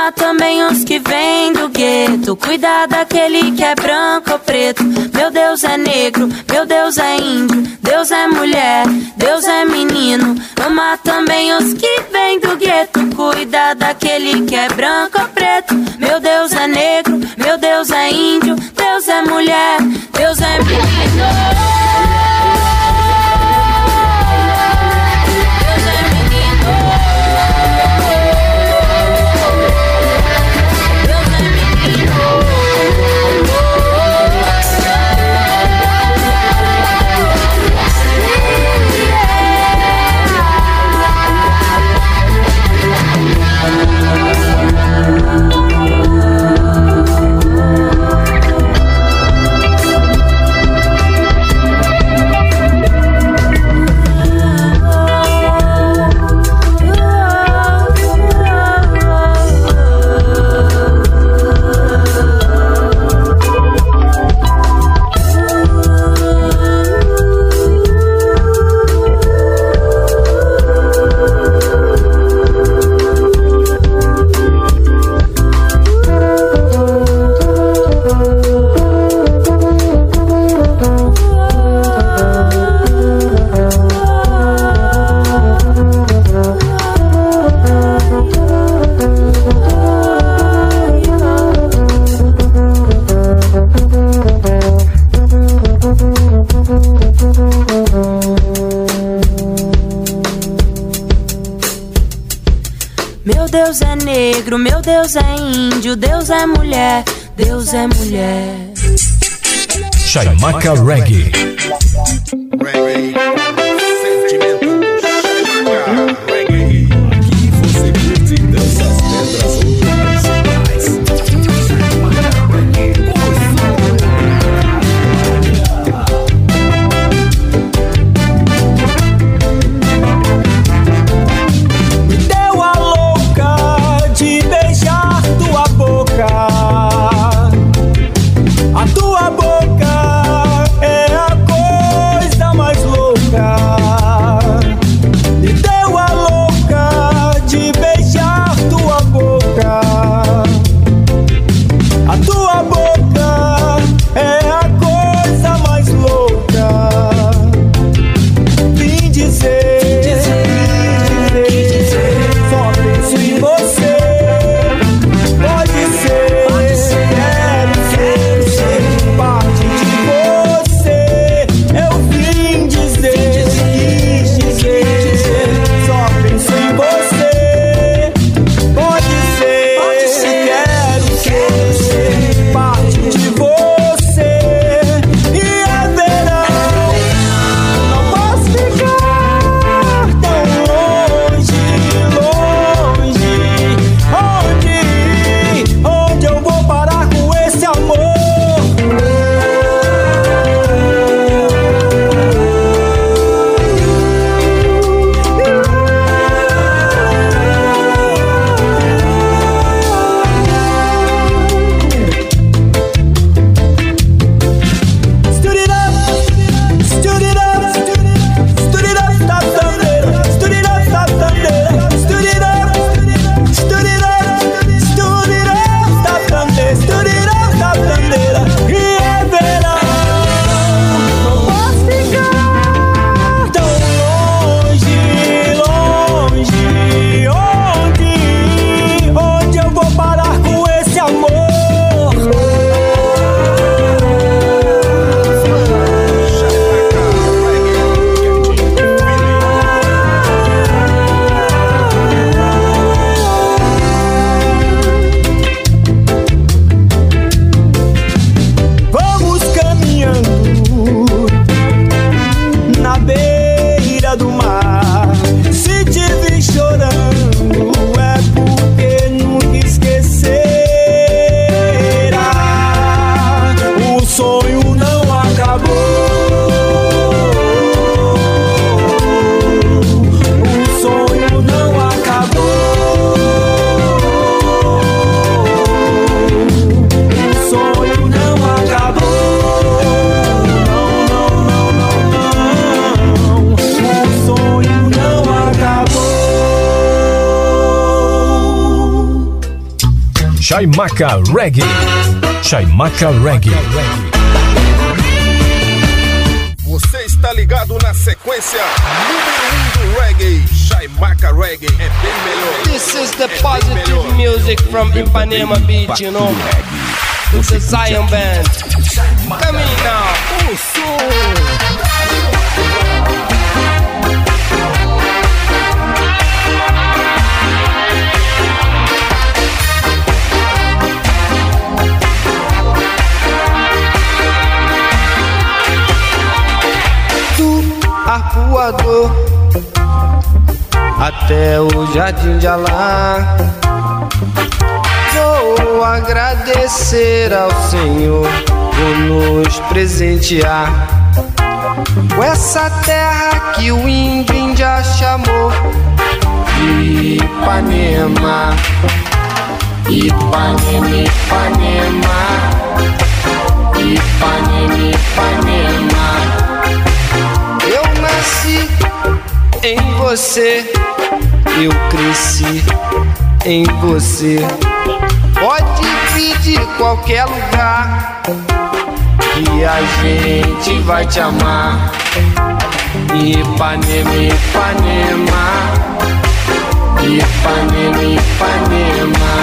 Há também os que vêm do gueto. Cuidar daquele que é branco ou preto. Meu Deus é negro, meu Deus é índio. Deus é mulher, Deus é menino. Ama também os que vêm do gueto. Cuidar daquele que é branco ou preto. Meu Deus é negro, meu Deus é índio. Deus é mulher, Deus é Pro meu Deus é índio, Deus é mulher, Deus é mulher. Chaimaca Reggae. Reggae. Chaimaca Reggae. Chaimaca Reggae. Você está ligado na sequência número 1 um do reggae. Chaimaca Reggae é bem melhor. This is the positive music from Ipanema Beach, you know. It's a Zion band. Come in now. Oh, arpoador até o jardim de Alá. Vou agradecer ao Senhor por nos presentear com essa terra que o índio já chamou de Ipanema. Ipanema, Ipanema, Ipanema, Ipanema. Nasci em você, eu cresci em você. Pode vir de qualquer lugar que a gente vai te amar. Ipanema, Ipanema, Ipanema, Ipanema,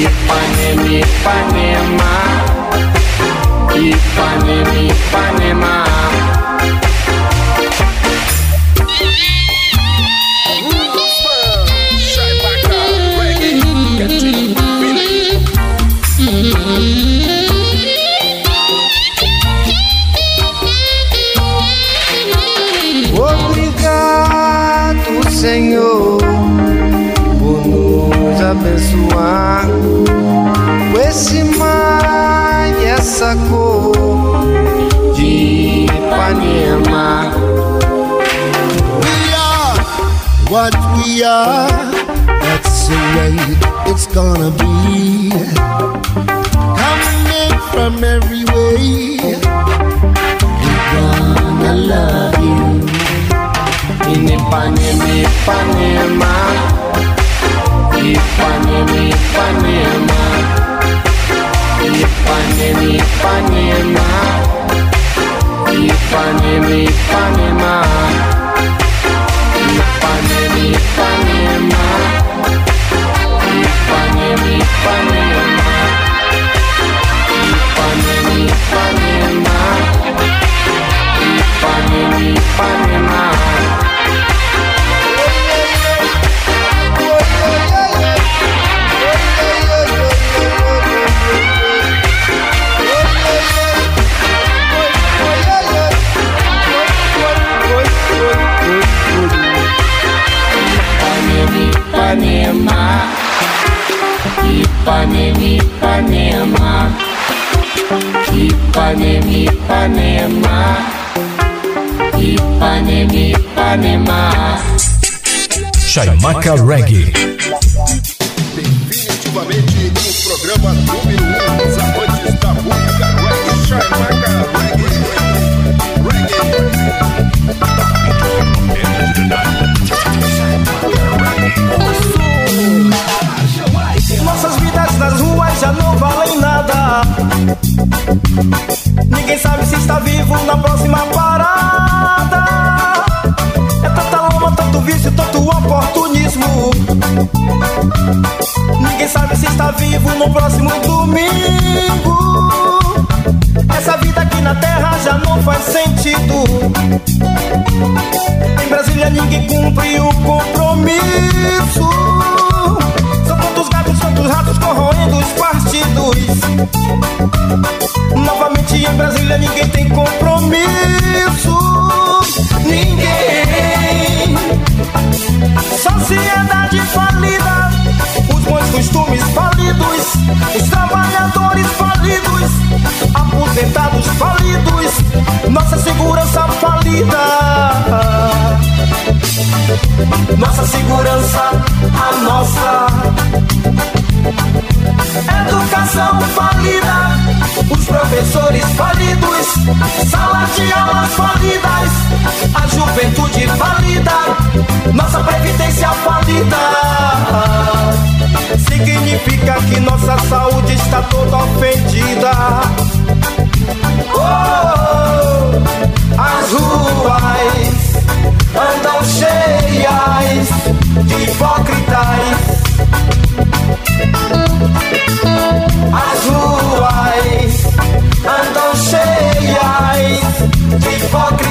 Ipanema, Ipanema, Ipanema, Ipanema. Obrigado, Senhor, por nos abençoar com esse mar e essa cor de Ipanema. We are what we are. That's the way it's gonna be. Coming in from every way. We're gonna love you. Ipanema, Ipanema, Ipanema, Ipanema, Ipanema, Ipanema, Ipanema, Ipanema, Ipanema, Ipanema, Ipanema, Ipanema, Ipanema, Ipanema, Ipanema, Ipanema. Ipanema, Ipanema, Ipanema, Ipanema, Ipanema, Ipanema, Ipanema. Chaimaca Reggae. Definitivamente o programa número 1 um dos amantes da música reggae. Chaimaca Nossas vidas nas ruas já não valem nada. Ninguém sabe se está vivo na próxima parada. É tanta lama, tanto vício, tanto oportunismo. Ninguém sabe se está vivo no próximo domingo. Essa vida aqui na terra já não faz sentido. Em Brasília ninguém cumpre o compromisso. São tantos gatos, tantos ratos corroendo os partidos. Novamente em Brasília ninguém tem compromisso. Ninguém. Sociedade falida. Os costumes falidos. Os trabalhadores falidos. Aposentados falidos. Nossa segurança falida. Nossa segurança, a nossa educação falida, os professores falidos, salas de aulas falidas, a juventude falida, nossa previdência falida. Significa que nossa saúde está toda ofendida. Oh, as ruas andam cheias de hipócritas. As ruas andam cheias de hipócritas.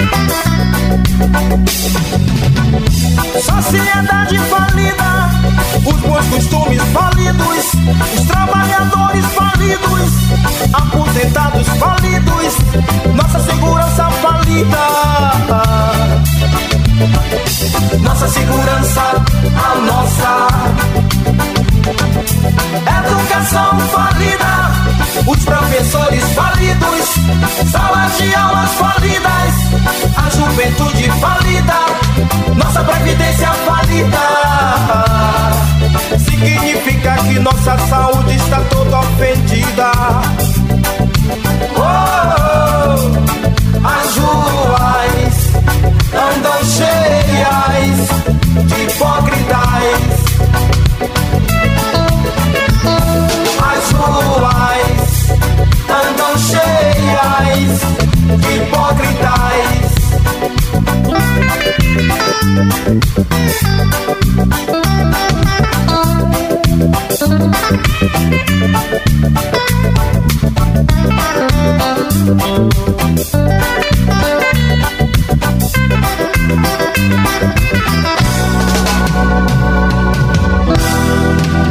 Sociedade falida, os bons costumes falidos, os trabalhadores falidos, aposentados falidos, nossa segurança falida. Nossa segurança, a nossa educação falida, os professores falidos, salas de aulas falidas, a juventude falida, nossa previdência falida. Significa que nossa saúde está toda ofendida. Oh, as ruas andam cheias de hipócritas. As ruas andam cheias de hipócritas. Rhythm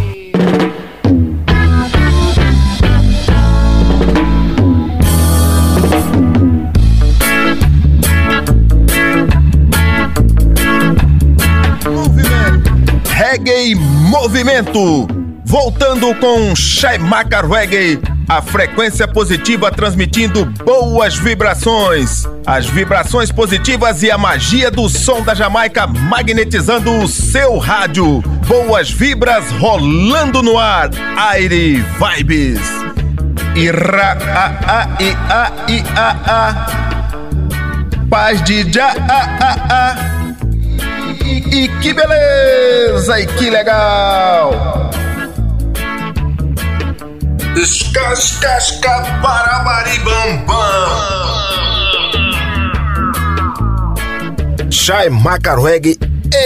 Reggae Movimento. Voltando com Chaimaca Reggae, a frequência positiva transmitindo boas vibrações. As vibrações positivas e a magia do som da Jamaica magnetizando o seu rádio. Boas vibras rolando no ar. Aire Vibes. Ira a a i a i a a. Paz de já a a a. E, que beleza! E que legal! Escascasca bam. Chai Macarweg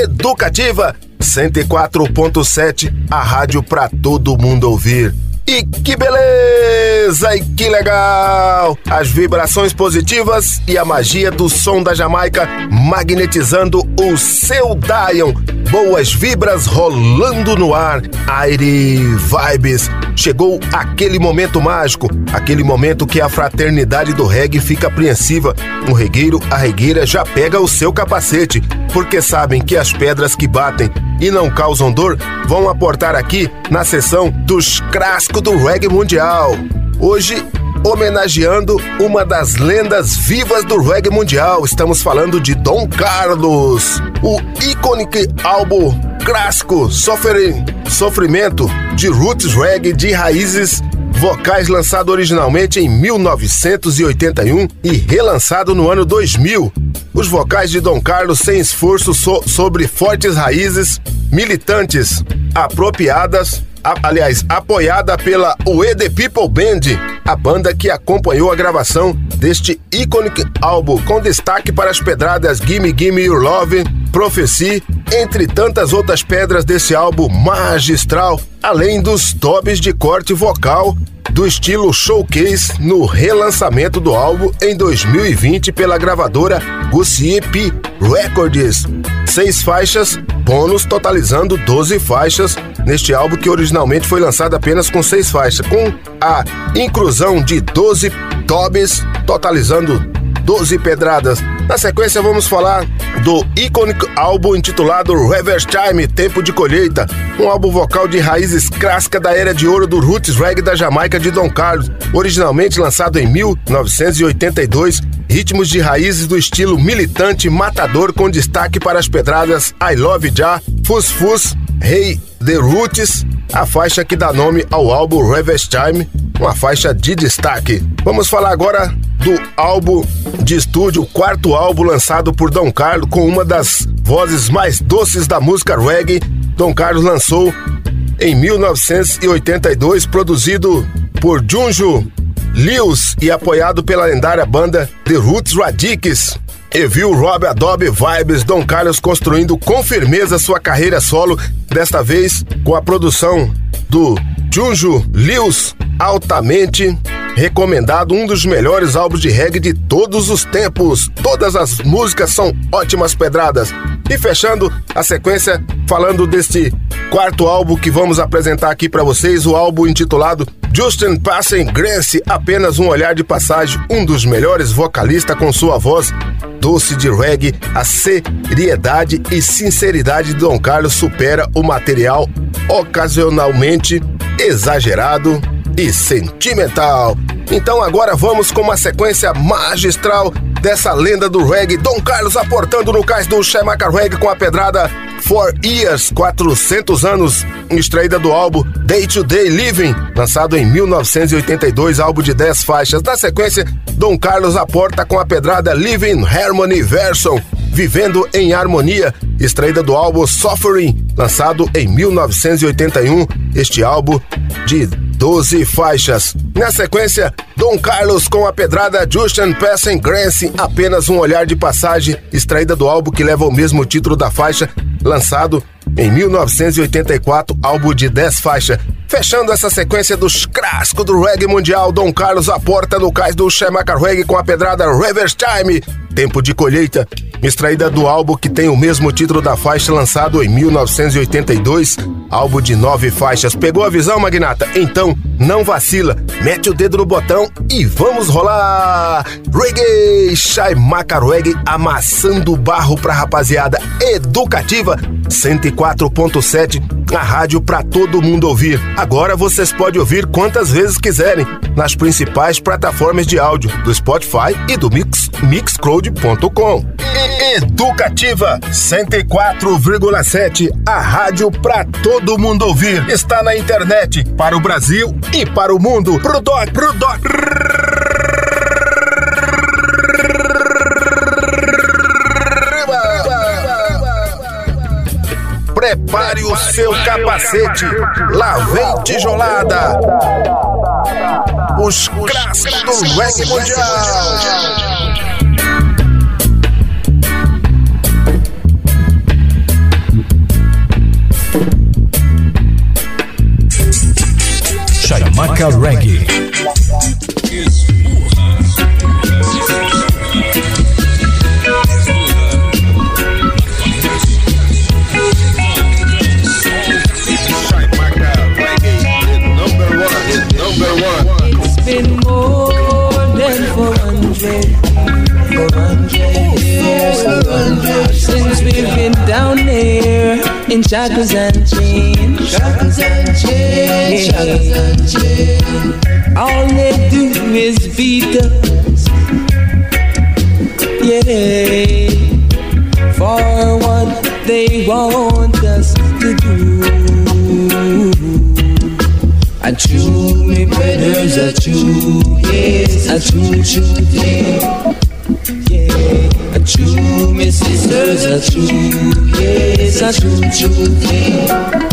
Educativa 104.7, a rádio pra todo mundo ouvir. E que beleza! E que legal! As vibrações positivas e a magia do som da Jamaica magnetizando o seu Dion. Boas vibras rolando no ar. Aire Vibes. Chegou aquele momento mágico, aquele momento que a fraternidade do reggae fica apreensiva. Um regueiro, a regueira já pega o seu capacete, porque sabem que as pedras que batem e não causam dor vão aportar aqui na sessão dos Crasco do Reggae Mundial. Hoje, homenageando uma das lendas vivas do reggae mundial. Estamos falando de Dom Carlos, o icônico álbum Crasco Sofrem, Sofrimento de roots reggae de raízes vocais lançado originalmente em 1981 e relançado no ano 2000. Os vocais de Dom Carlos sem esforço so sobre fortes raízes militantes apropriadas aliás, apoiada pela We The People Band, a banda que acompanhou a gravação deste iconic álbum, com destaque para as pedradas Gimme Gimme Your Love, Prophecy, entre tantas outras pedras desse álbum magistral, além dos tobes de corte vocal do estilo showcase no relançamento do álbum em 2020 pela gravadora Gossier P Records. seis faixas bônus, totalizando 12 faixas neste álbum que originalmente foi lançado apenas com seis faixas, com a inclusão de 12 tobes, totalizando 12 pedradas. Na sequência, vamos falar do icônico álbum intitulado Reverse Time Tempo de Colheita, um álbum vocal de raízes clássicas da era de ouro do roots reggae da Jamaica de Don Carlos, originalmente lançado em 1982. Ritmos de raízes do estilo militante matador com destaque para as pedradas I Love Ja, Fus Fus, Hey The Roots, a faixa que dá nome ao álbum Reverse Time, uma faixa de destaque. Vamos falar agora do álbum de estúdio, o álbum lançado por Dom Carlos, com uma das vozes mais doces da música reggae. Dom Carlos lançou em 1982, produzido por Junjo Lewis e apoiado pela lendária banda The Roots Radics. E viu Rob Adobe Vibes Dom Carlos construindo com firmeza sua carreira solo, desta vez com a produção do Junjo Lewis, altamente recomendado, um dos melhores álbuns de reggae de todos os tempos. Todas as músicas são ótimas pedradas. E fechando a sequência, falando deste quarto álbum que vamos apresentar aqui para vocês, o álbum intitulado Justin Passing Grace, apenas um olhar de passagem, um dos melhores vocalistas com sua voz doce de reggae, a seriedade e sinceridade de Dom Carlos supera o material ocasionalmente exagerado e sentimental. Então agora vamos com uma sequência magistral dessa lenda do reggae, Dom Carlos aportando no cais do Chemaca Reggae com a pedrada For Years, 400 anos, extraída do álbum Day to Day Living, lançado em 1982, álbum de 10 faixas. Na sequência, Dom Carlos aporta com a pedrada Living Harmony Version, Vivendo em Harmonia, extraída do álbum Suffering, lançado em 1981. Este álbum de 12 faixas. Na sequência, Dom Carlos com a pedrada Justin Passing Grance, apenas um olhar de passagem, extraída do álbum que leva o mesmo título da faixa, lançado em 1984, álbum de 10 faixas. Fechando essa sequência dos clássicos do reggae mundial, Dom Carlos aporta no cais do Chemaca Reggae com a pedrada Reverse Time, Tempo de Colheita, extraída do álbum que tem o mesmo título da faixa lançado em 1982, álbum de nove faixas. Pegou a visão, Magnata? Então, não vacila, mete o dedo no botão e vamos rolar! Reggae, Shai Maca Reggae, amassando barro pra rapaziada educativa, 104.7, a rádio pra todo mundo ouvir. Agora vocês podem ouvir quantas vezes quiserem, nas principais plataformas de áudio, do Spotify e do Mix, Mixcloud.com. Educativa 104,7, a rádio pra todo mundo ouvir. Está na internet, para o Brasil e para o mundo. Pro doc, pro doc. Prepare o seu capacete, lá vem tijolada. Os clássicos do reggae mundial. Chamaca Reggae. Shackles and chains. Shackles and chains, shackles and chains. All they do is beat us, yeah, for what they want us to do. I chew me brothers, I chew, yes, I chew, chew, yeah. Chew me sisters, I chew, yes, I chew, chew, yeah.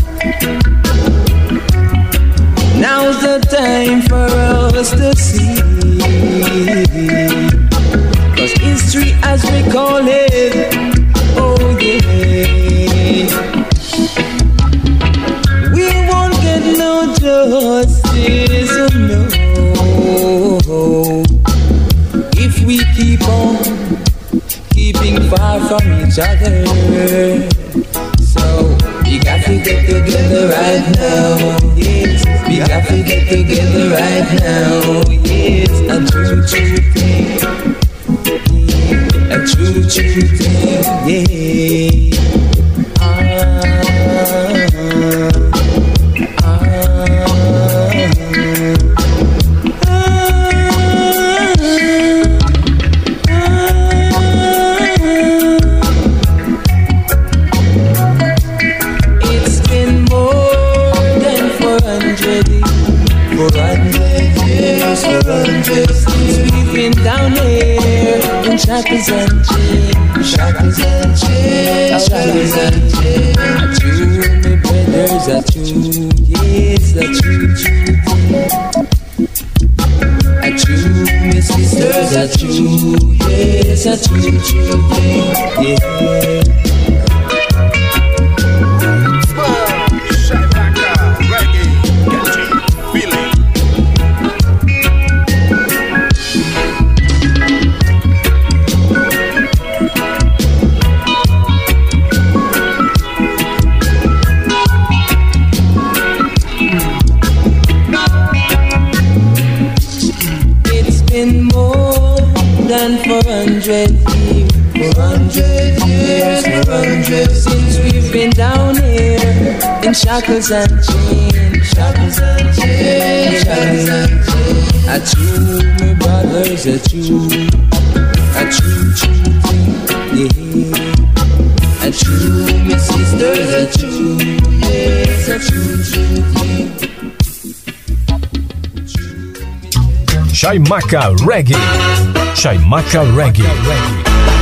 Now's the time for us to see. Cause history as we call it, oh yeah. from each other. So we got to get together right now. Yes, we got to get together right now. Yes, a true, true thing. A true, true thing. Yeah. Shackles and chains, shackles and chains, shackles and chains. A true, my brothers, a true, yes, a true, true A true, my sisters, a true, yes, a true, true yeah. in shackles and chains. Shackles and chains. Shackles and chains. I true, my brothers, a true, a true, true, yeah. I true, my sisters, I true, yes, I true, true, yeah. Shaimaka Reggae. Shaimaka Reggae. Reggae.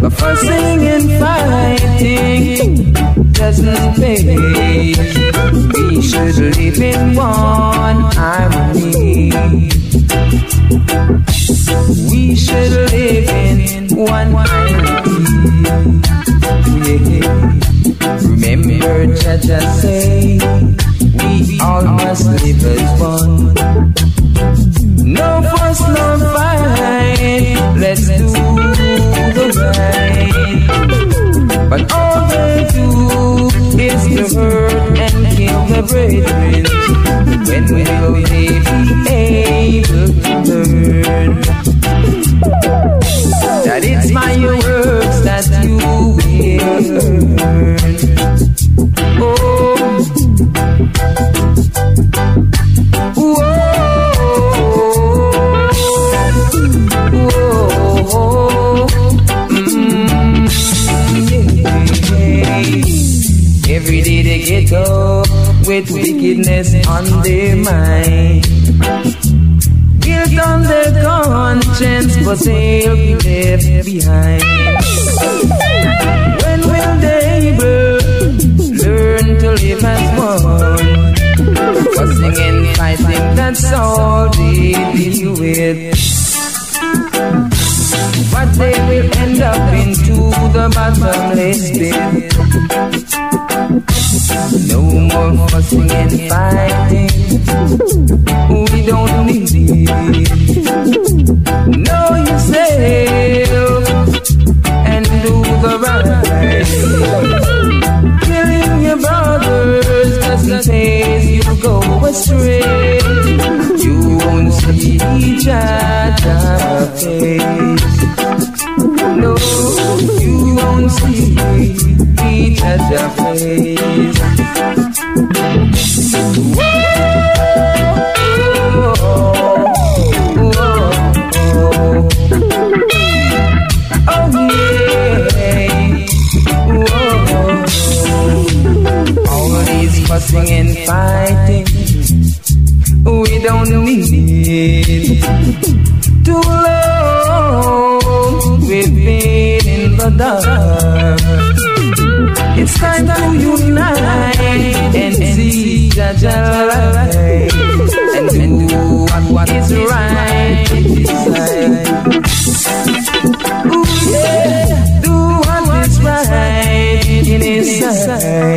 But fussing and fighting doesn't pay. We should live in one harmony. We should live in one harmony. Yeah. Remember, Jaja say we all must live as one. Hurt and kill the brethren. When will they be able to learn that it's my works that you will earn? Wickedness on their mind. Guilt on their conscience, but they'll be left behind. When will they learn to live as one? Fussing and fighting, that's all they deal with. But they will end up into the bottomless pit. No more fussing and fighting. We don't need it. Know yourself and do the right. Killing your brothers doesn't pay you go astray. You won't see each other face. No, you won't see each other face. Don't too long. We've been in the dark. It's time to unite and see Jaja right and do what, what is right. Ooh yeah, do what is right in His sight.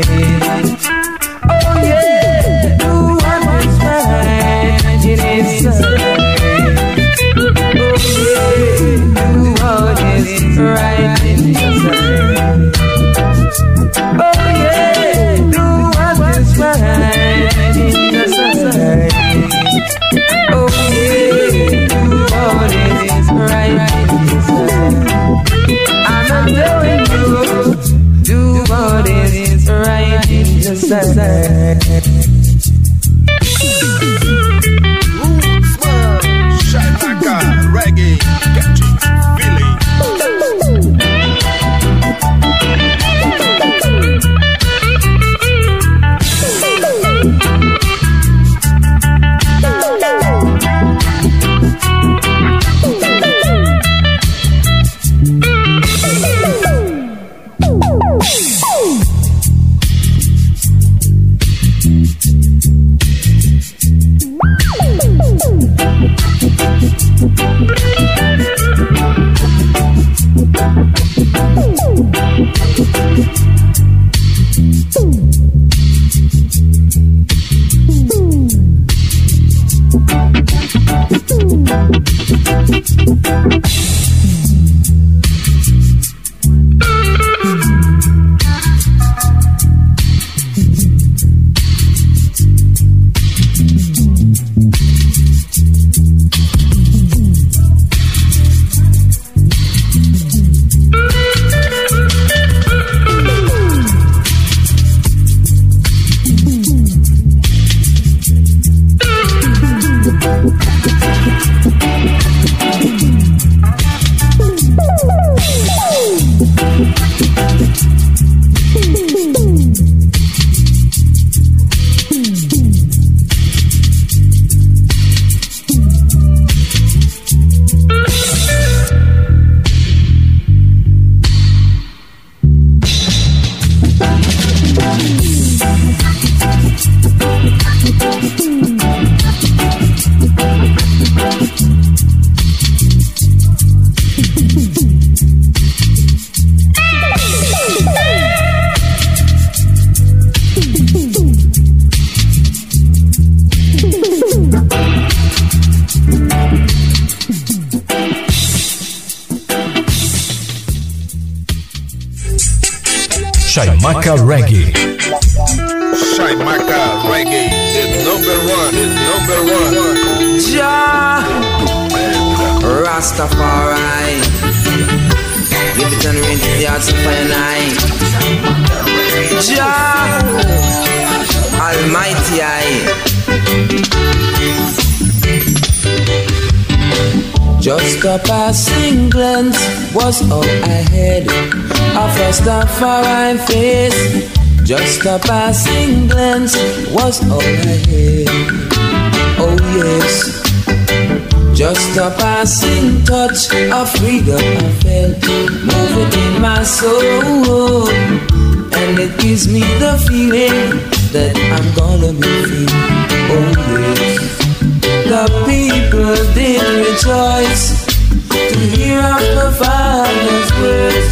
The people did rejoice to hear of the Father's words.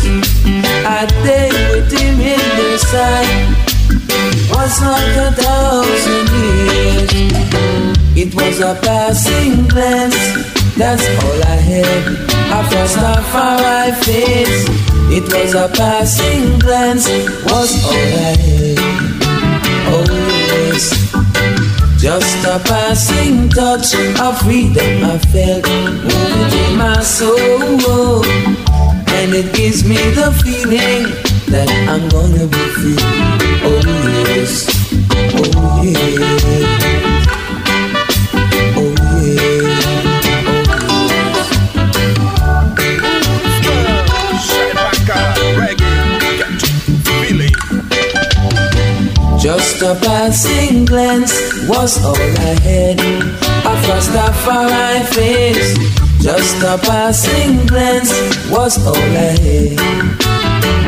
A day with him in their sight was like a thousand years. It was a passing glance, that's all I had. A Rastafari face. It was a passing glance, was all I had. Just a passing touch of freedom I felt moving in my soul. And it gives me the feeling that I'm gonna be free. Oh yes, oh yeah. Just a passing glance was all I had. A Rastafari face. Just a passing glance was all I had.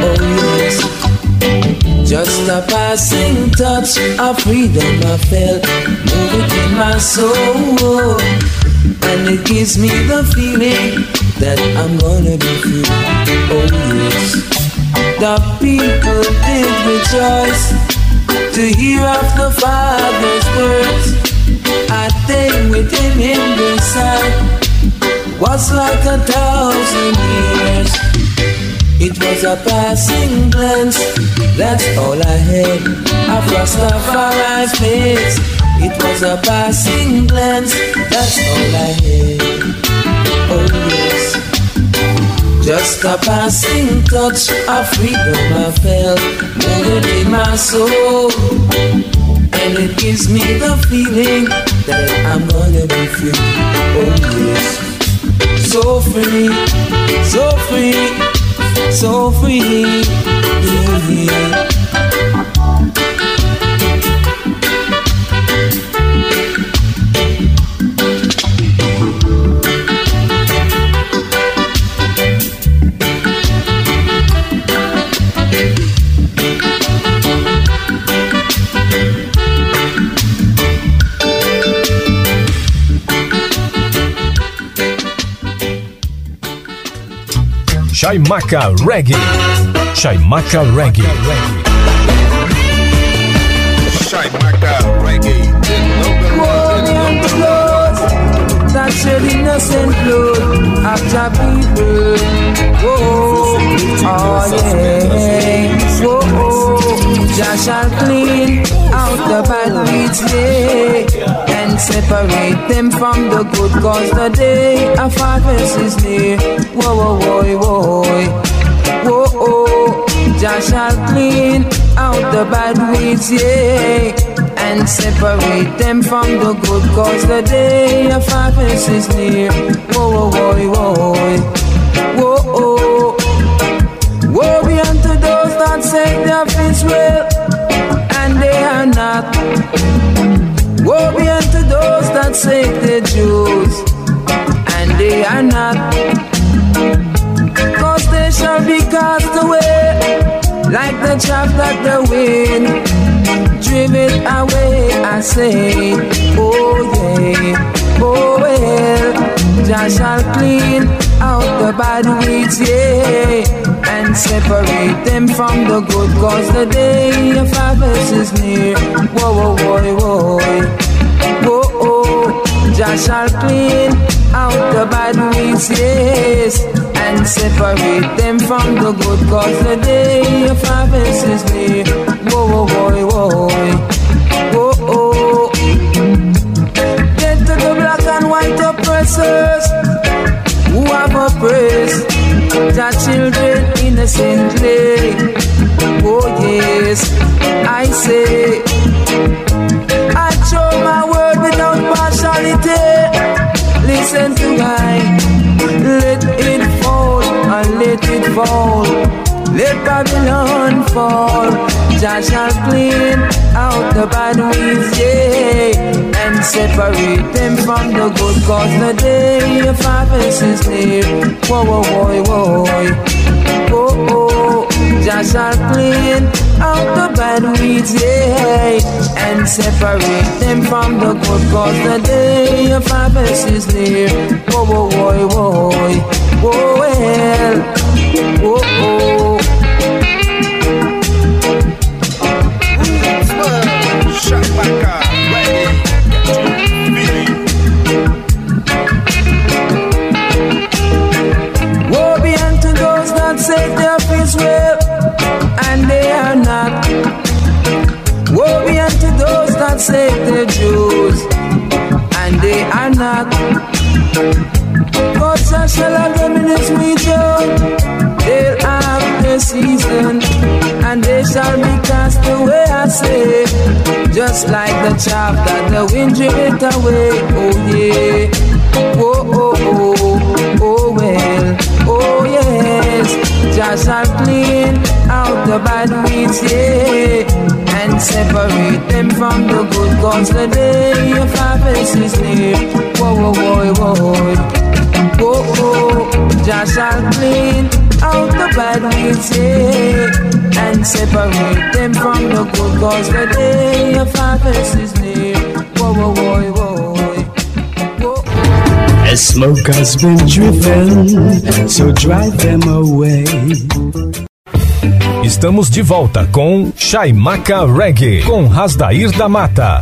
Oh yes. Just a passing touch of freedom I felt moving in my soul. And it gives me the feeling that I'm gonna be free. Oh yes. The people did rejoice to hear of the Father's words. I think with him in the sight was like a thousand years. It was a passing glance, that's all I had. A Rastafari's face. It was a passing glance, that's all I had. Oh yes, just a passing touch of freedom I felt moving in my soul, and it gives me the feeling that I'm gonna be free. Oh yes, so free, so free so free. Yeah. Chaimaca Reggae. Chaimaca Reggae. Chaimaca Reggae. That shed innocent blood after people. Whoa, oh yeah. Whoa, oh, Jah shall clean out the bad weeds, yeah and separate them from the good cause the day of harvest is near. Whoa, whoa, whoa, whoa. Whoa, oh, Jah shall clean out the bad weeds, yeah, and separate them from the good cause the day of harvest is near. Whoa, whoa, whoa, whoa. Feet well, and they are not. Woe be unto those that say they're Jews, and they are not. Cause they shall be cast away, like the chaff that the wind driven away. I say, oh yeah, oh well, Jah shall clean out the bad weeds, yeah and separate them from the good cause the day of harvest is near. Whoa, whoa, whoa, whoa, whoa, oh, Jah shall clean out the bad weeds, yes, and separate them from the good cause the day of harvest is near. Whoa, whoa, whoa, whoa, whoa, oh, get to the black and white oppressors oppressed the children innocently. Oh, yes, I say, I show my word without partiality. Listen to I, let it fall and let it fall. Let Babylon fall. Jah shall clean out the bad weeds, yeah, and separate them from the good. Cause the day of harvest is near. Whoa, whoa, whoa, whoa, whoa, whoa. Jah shall clean out the bad weeds, yeah, and separate them from the good. Cause the day of harvest is near. Whoa, whoa, whoa, whoa, whoa, well, whoa, whoa. Be unto those that say and they are not. Be unto those that say they're Jews, and they are not. Shall have them in his. They'll have their season, and they shall be cast away, I say. Just like the chaff that the wind drive away. Oh, yeah. Oh, oh, oh, oh, well. Oh, yes. Just shall clean out the bad weeds, yeah. And separate them from the good, cause the day of harvest is near. Whoa, whoa, whoa, whoa. Whoa, oh, oh. Jah shall clean out the bad weeds, yeah, and separate them from the good cause the day of harvest is near. Whoa, whoa, whoa, whoa. A smoke has been driven, so drive them away. Estamos de volta com Chaimaca Reggae, com Rasdair da Mata.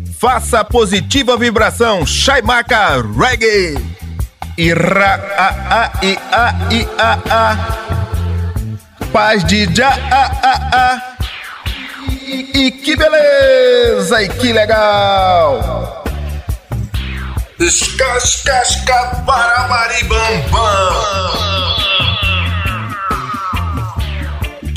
Faça positiva vibração, Chaimaca Reggae. Ira, a, a, i, a, i, a, a. Paz de já, a, a, a. E, e que beleza, e que legal. Escascasca para maribambam.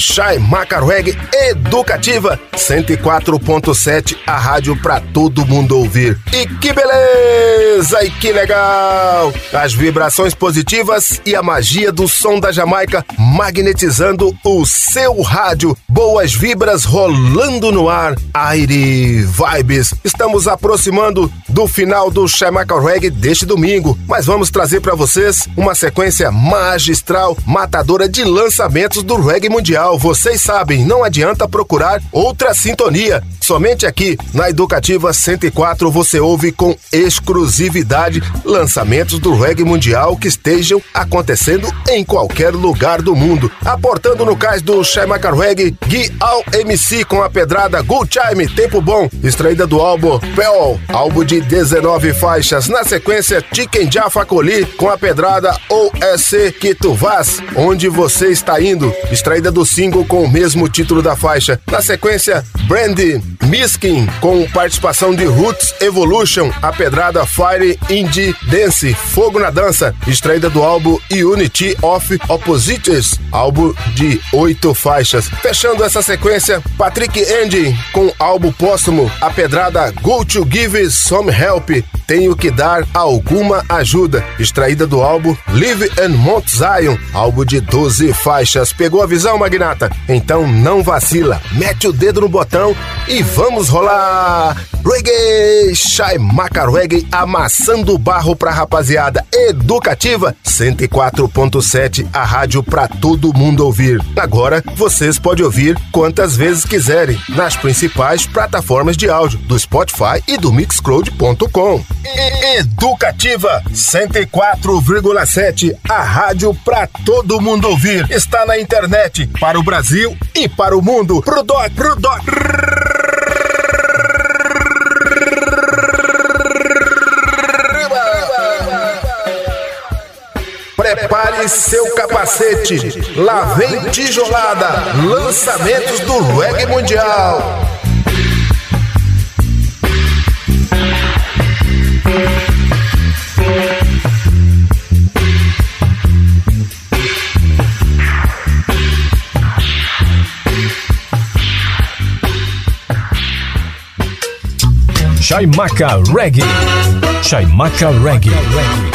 Chai Macarweg Educativa 104.7, a rádio para todo mundo ouvir. E que beleza! E que legal! As vibrações positivas e a magia do som da Jamaica magnetizando o seu rádio. Boas vibras rolando no ar. Aire Vibes. Estamos aproximando do final do Chai Macarweg deste domingo, mas vamos trazer para vocês uma sequência magistral, matadora de lançamentos do reggae mundial. Vocês sabem, não adianta procurar outra sintonia. Somente aqui na Educativa 104 você ouve com exclusividade lançamentos do reggae mundial que estejam acontecendo em qualquer lugar do mundo. Aportando no cais do Shemacar Reggae, Gui Al MC com a pedrada Good Time, Tempo Bom, extraída do álbum Peol, álbum de 19 faixas. Na sequência, Chicken Jaffa Coli com a pedrada OSC Que Tu Vás, Onde Você Está Indo, extraída do single com o mesmo título da faixa. Na sequência, Brandy Miskin com participação de Roots Evolution, a pedrada Fire Indie Dance, Fogo na Dança, extraída do álbum Unity of Opposites, álbum de oito faixas. Fechando essa sequência, Patrick Andy com álbum póstumo, a pedrada Go to Give Some Help, Tenho que Dar Alguma Ajuda, extraída do álbum Live and Mount Zion, álbum de 12 faixas. Pegou a visão, Magnata? Então não vacila, mete o dedo no botão e vamos rolar! Reggae, Shai Maca amassando barro pra rapaziada educativa, 104.7, a rádio pra todo mundo ouvir. Agora, vocês podem ouvir quantas vezes quiserem, nas principais plataformas de áudio, do Spotify e do Mixcloud.com. Educativa 104,7, a rádio pra todo mundo ouvir. Está na internet, para o Brasil e para o mundo. Pro doc, pro doc. Prepare seu capacete. Lá vem tijolada. Lançamentos do reggae mundial. Chaimaca Reggae. Chaimaca Reggae.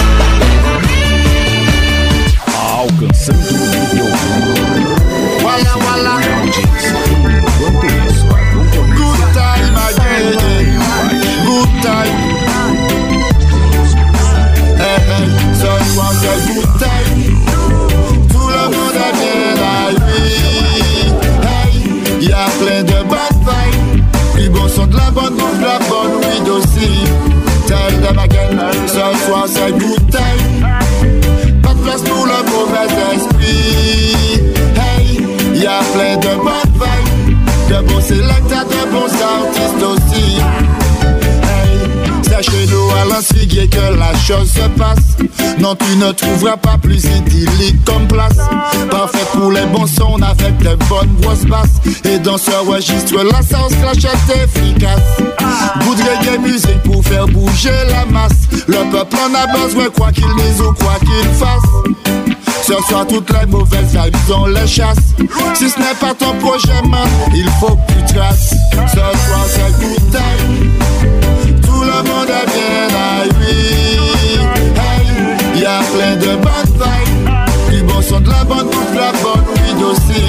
one long de bons sélecteurs, de bons artistes aussi. Hey, Sachez-nous à l'insiguier que la chose se passe. Non, tu ne trouveras pas plus idyllique comme place. Parfait pour les bons sons avec de bonnes grosses basses. Et dans ce registre, la ça clash est efficace. Good reggae musique pour faire bouger la masse. Le peuple en a besoin, quoi qu'il dise ou quoi qu'il fasse. Ce soir, toutes les mauvaises vibes, on les chasse. Si ce n'est pas ton projet, man, il faut que tu traces. Ce soir, c'est good time. Tout le monde est bien à lui. Hey, y a plein de bonnes vibes. Du bon son, de la bonne bouffe, la bonne weed aussi.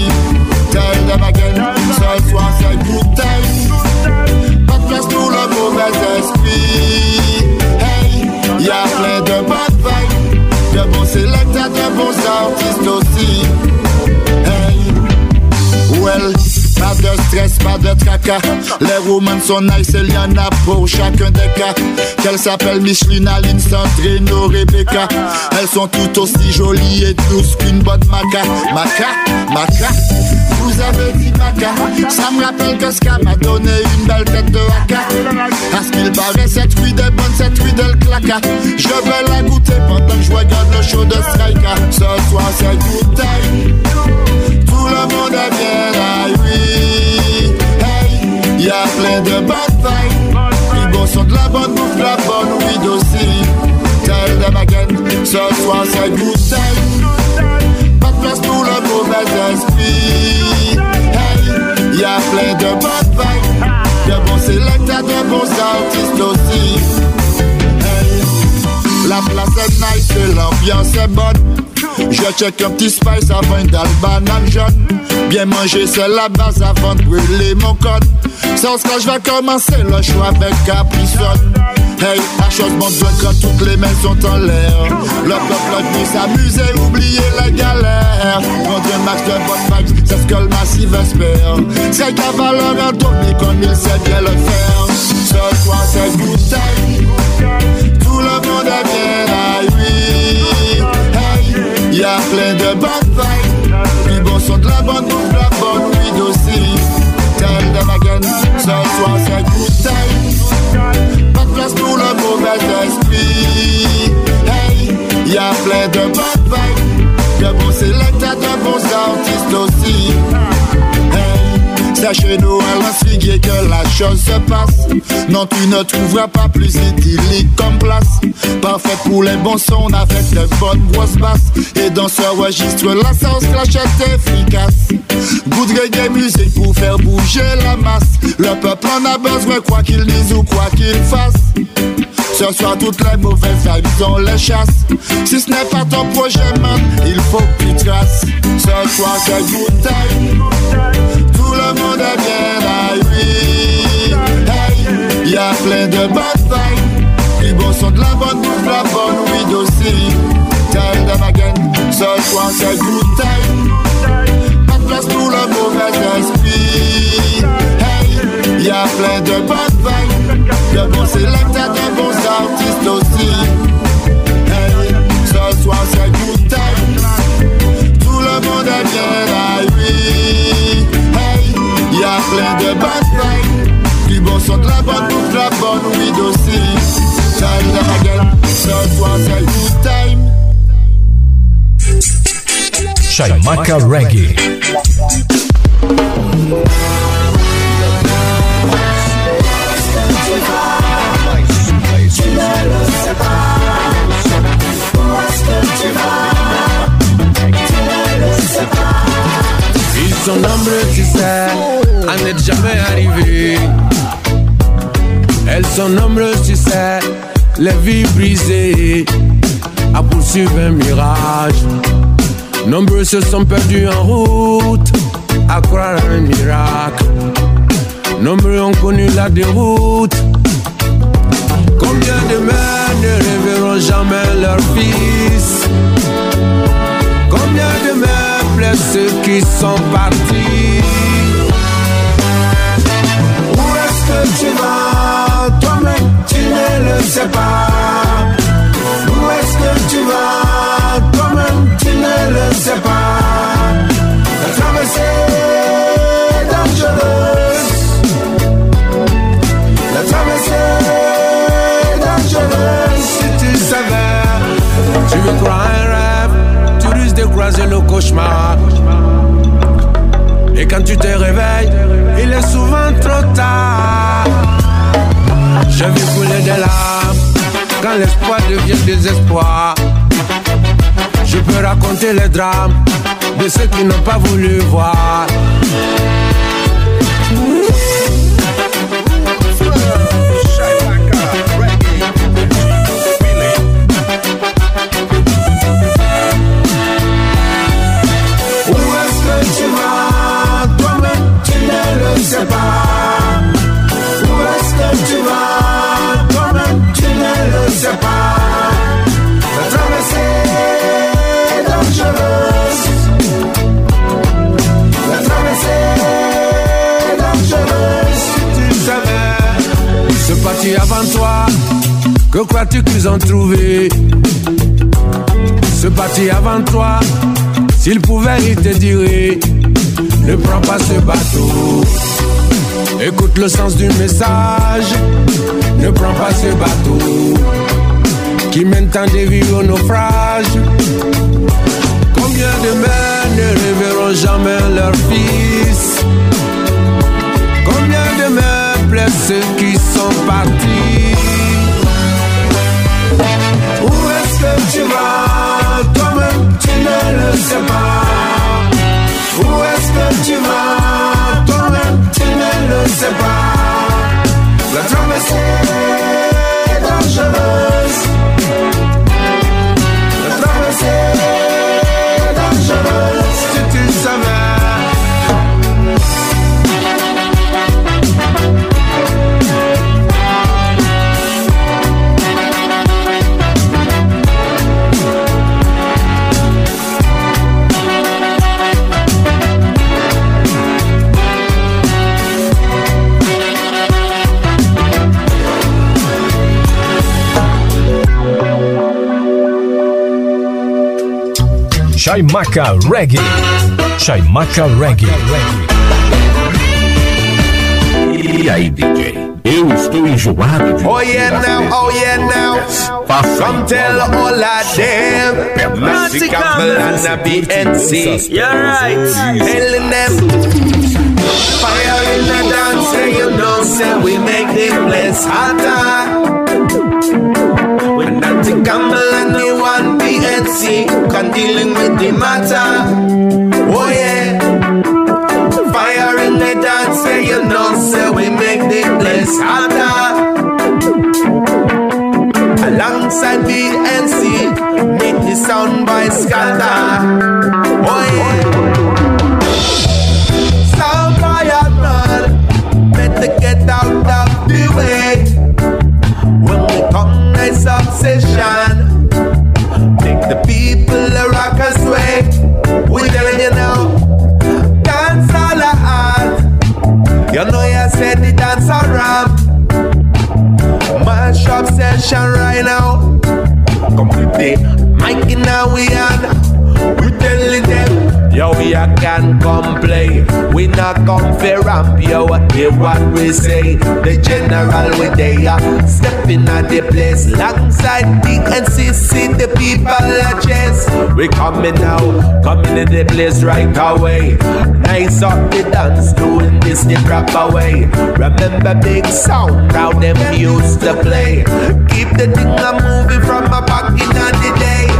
Tell them again. Ce soir, c'est good time. Bons artistes aussi. Pas de stress, pas de tracas. Les women sont nice, il y en a pour chacun des cas. Qu'elles s'appellent Micheline, Aline, Sandrine Rebecca. Elles sont toutes aussi jolies et douces qu'une bonne maca. Maca, maca. Vous avez dit maca. Ça me rappelle que Ska m'a donné une belle tête de haka. À ce qu'il paraît, cette huile est bonne, cette huile elle claque. Je vais la goûter pendant que je regarde le show de Strika. Ce soir, c'est good time. Tout le monde est bien là, Hey, y a plein de bad vibes. Plus bon son de la bonne bouffe, la bonne weed aussi. Tell them again, ce soir c'est good time. Pas de place pour le mauvais esprit. Hey, y a plein de bad vibes. De bons sélecteurs, de bons artistes aussi. Hey, la place est nice l'ambiance est bonne. Je check un petit spice avant une dalle banane jaune. Bien manger, c'est la base avant de brûler mon code. Sans ce que je vais commencer le choix avec Capricone. Hey, la chose monte quand toutes les mains sont en l'air. Le peuple venu s'amuser, oublier la galère. Prendre un max de bonne vibes, c'est ce que le massif espère. C'est qu'à valeur tourner comme il sait bien le faire. Ce soir, c'est good time. Tout le monde est bien. Hey, y a plein de bonnes vibes. Du bon son de la bonne bouffe, la bonne weed aussi. Tell them again, ce soir c'est good time. Pas de place pour le mauvais esprit. Hey, y a plein de bonnes vibes. De bons sélecteurs, de bons artistes aussi. Hey, c'est chez nous à l'insiguier que la chose se passe. Non, tu ne trouveras pas plus idyllique comme place. Parfait pour les bons sons avec de bonnes grosses basses. Et dans ce registre, la sauce clash est efficace. Good reggae musique pour faire bouger la masse. Le peuple en a besoin, quoi qu'il dise ou quoi qu'il fasse. Ce soir, toutes les mauvaises vibes, on les chasse. Si ce n'est pas ton projet, man, il faut que tu traces. Ce soir, c'est good time. Est bien à lui. Hey, y a plein de bonnes vibes. Du bon son de la bonne bouffe, la bonne weed aussi. Tell them again, ce soir, c'est good time. Pas de place pour le mauvais esprit. Hey, y a plein de bonnes vibes. De bons sélecteurs, de bons artistes aussi. Hey, ce soir c'est good time. Chaimaca Reggae. Ils sont nombreux, tu sais, à n'être jamais arrivé. Elles sont nombreuses, tu sais, les vies brisées, à poursuivre un mirage. Nombreux se sont perdus en route, à croire un miracle. Nombreux ont connu la déroute. Combien de mères ne reverront jamais leur fils? Combien de mères pleurent ceux qui sont partis? Où est-ce que tu vas? Toi-même, ne le sais pas. Où est-ce que tu vas? Toi-même, tu ne le sais pas. La traversée est dangereuse. La traversée est dangereuse. Si tu savais Tu veux croire un rêve, tu risques de croiser le cauchemar. Et quand tu te réveilles, il est souvent trop tard. J'ai vu couler des larmes quand l'espoir devient désespoir. Je peux raconter les drames de ceux qui n'ont pas voulu voir. Qu'ils ont trouvé Ce parti avant toi, s'ils pouvaient, ils te diraient Ne prends pas ce bateau. Écoute le sens du message. Ne prends pas ce bateau qui mène tant de vies au naufrage. Combien de mères ne reverront jamais leur fils? Combien de mères pleurent ceux qui sont partis tu vas Toi-même, tu ne le sais pas. Où est-ce que tu vas Toi-même, tu ne le sais pas. La traversée Chaimaca Reggae. Chaimaca Reggae. E aí, DJ? Eu estou enjoado de Oh yeah now, oh yeah now. Come tell all of them. Massive Campbell and the BNC. You're right. Telling them. Fire in the dance, say you know, say we make the place hotter. When Nancy Campbell and the one BNC can dealing with the matter. Oh yeah. Fire in the dance, say you know, say we make the place hotter. Alongside BNC, make the sound boy scatter. We a can come play. We not come for ramp, yo. Hear what we say. The general we are stepping at the place. Alongside the NCC, the people are chase. We coming now, coming in the place right away. Nice up the dance, doing this the proper way. Remember big sound, how them used to play. Keep the thing a moving from my back in the day.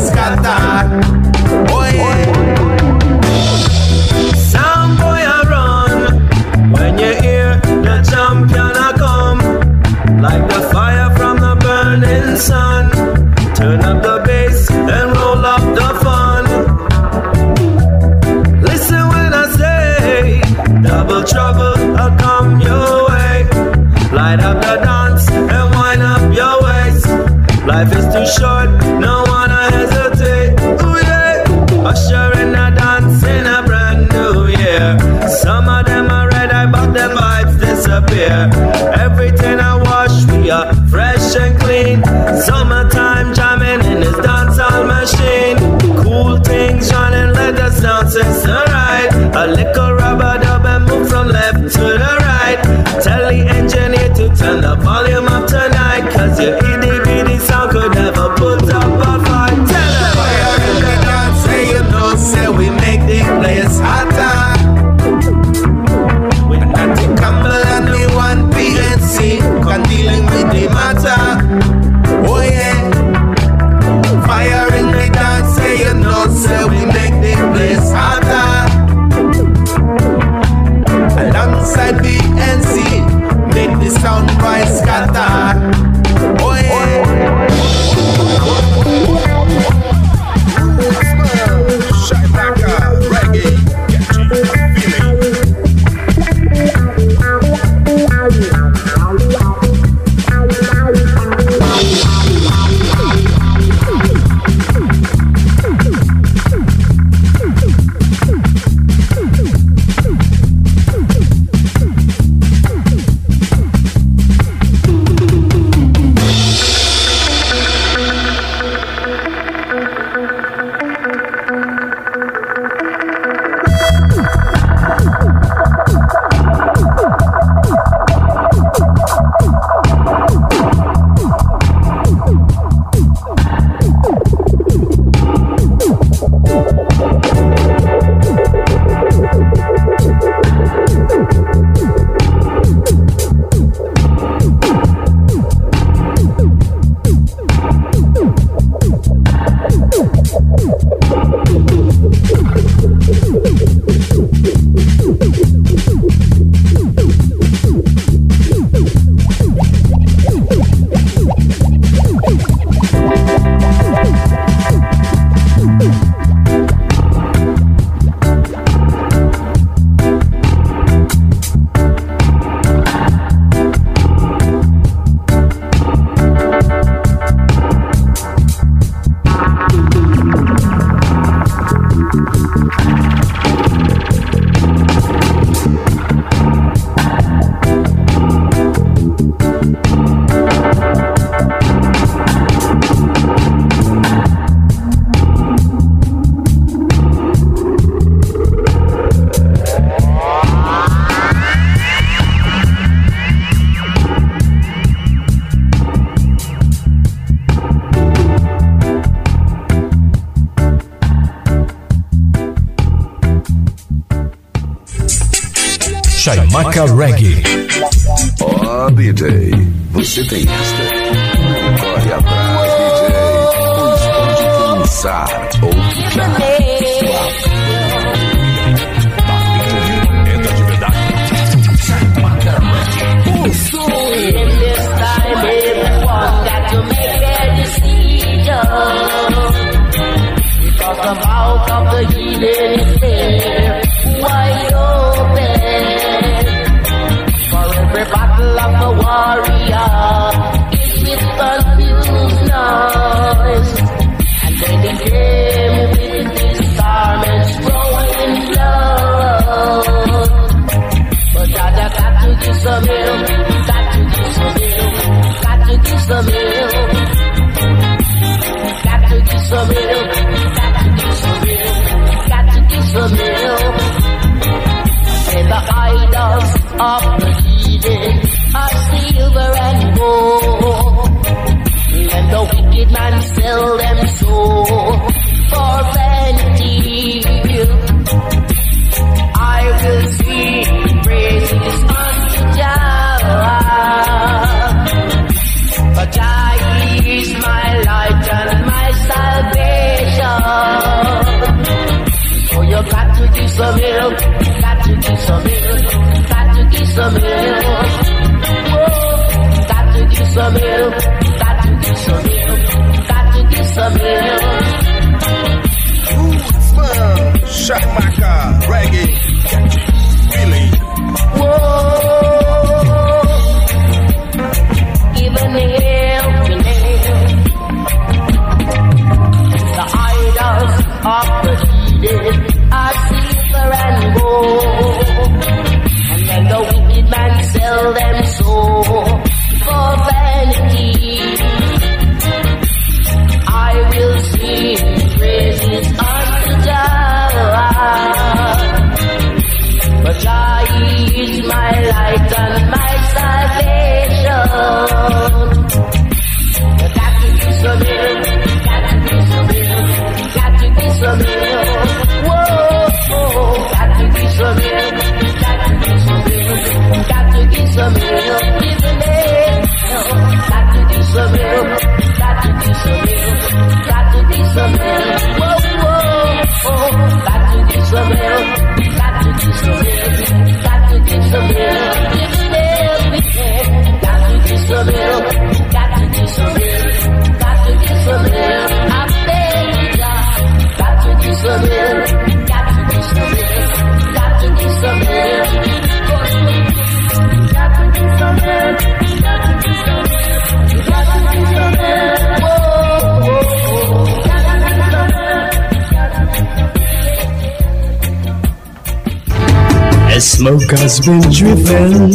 has been driven,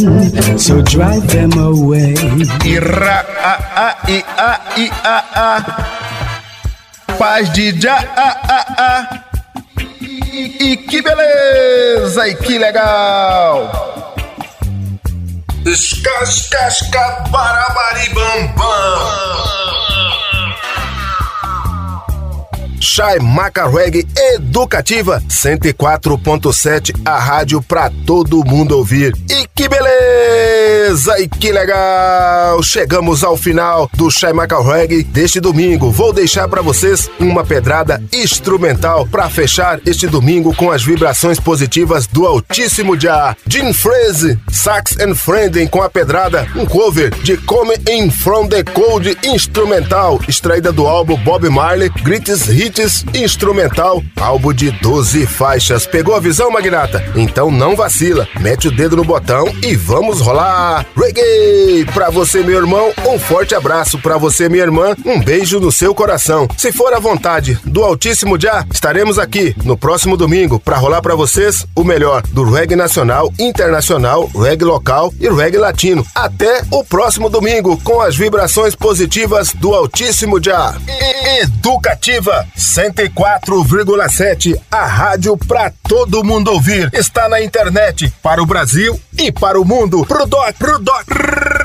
so drive them away. Ira, a, a, i, a, i, a, a. Paz de já, a, a, a. E, e que beleza, e que legal. Escascasca, barabaribambam. Chai Maca Reggae Educativa 104.7, a rádio pra todo mundo ouvir. Beleza! E que legal! Chegamos ao final do Chai Maca Reggae deste domingo. Vou deixar para vocês uma pedrada instrumental para fechar este domingo com as vibrações positivas do Altíssimo Já. Jim Fraze, Sax and Friending com a pedrada, um cover de Come In From The Cold instrumental, extraída do álbum Bob Marley, Greatest Hits instrumental, álbum de 12 faixas. Pegou a visão, Magnata? Então não vacila, mete o dedo no botão e vamos rolar! Reggae! Pra você, meu irmão, um forte abraço. Pra você, minha irmã, um beijo no seu coração. Se for a vontade do Altíssimo Já, estaremos aqui no próximo domingo para rolar para vocês o melhor do reggae nacional, internacional, reggae local e reggae latino. Até o próximo domingo com as vibrações positivas do Altíssimo Já. Educativa 104,7, a rádio para todo mundo ouvir. Está na internet para o Brasil e para o mundo. Pro doc, pro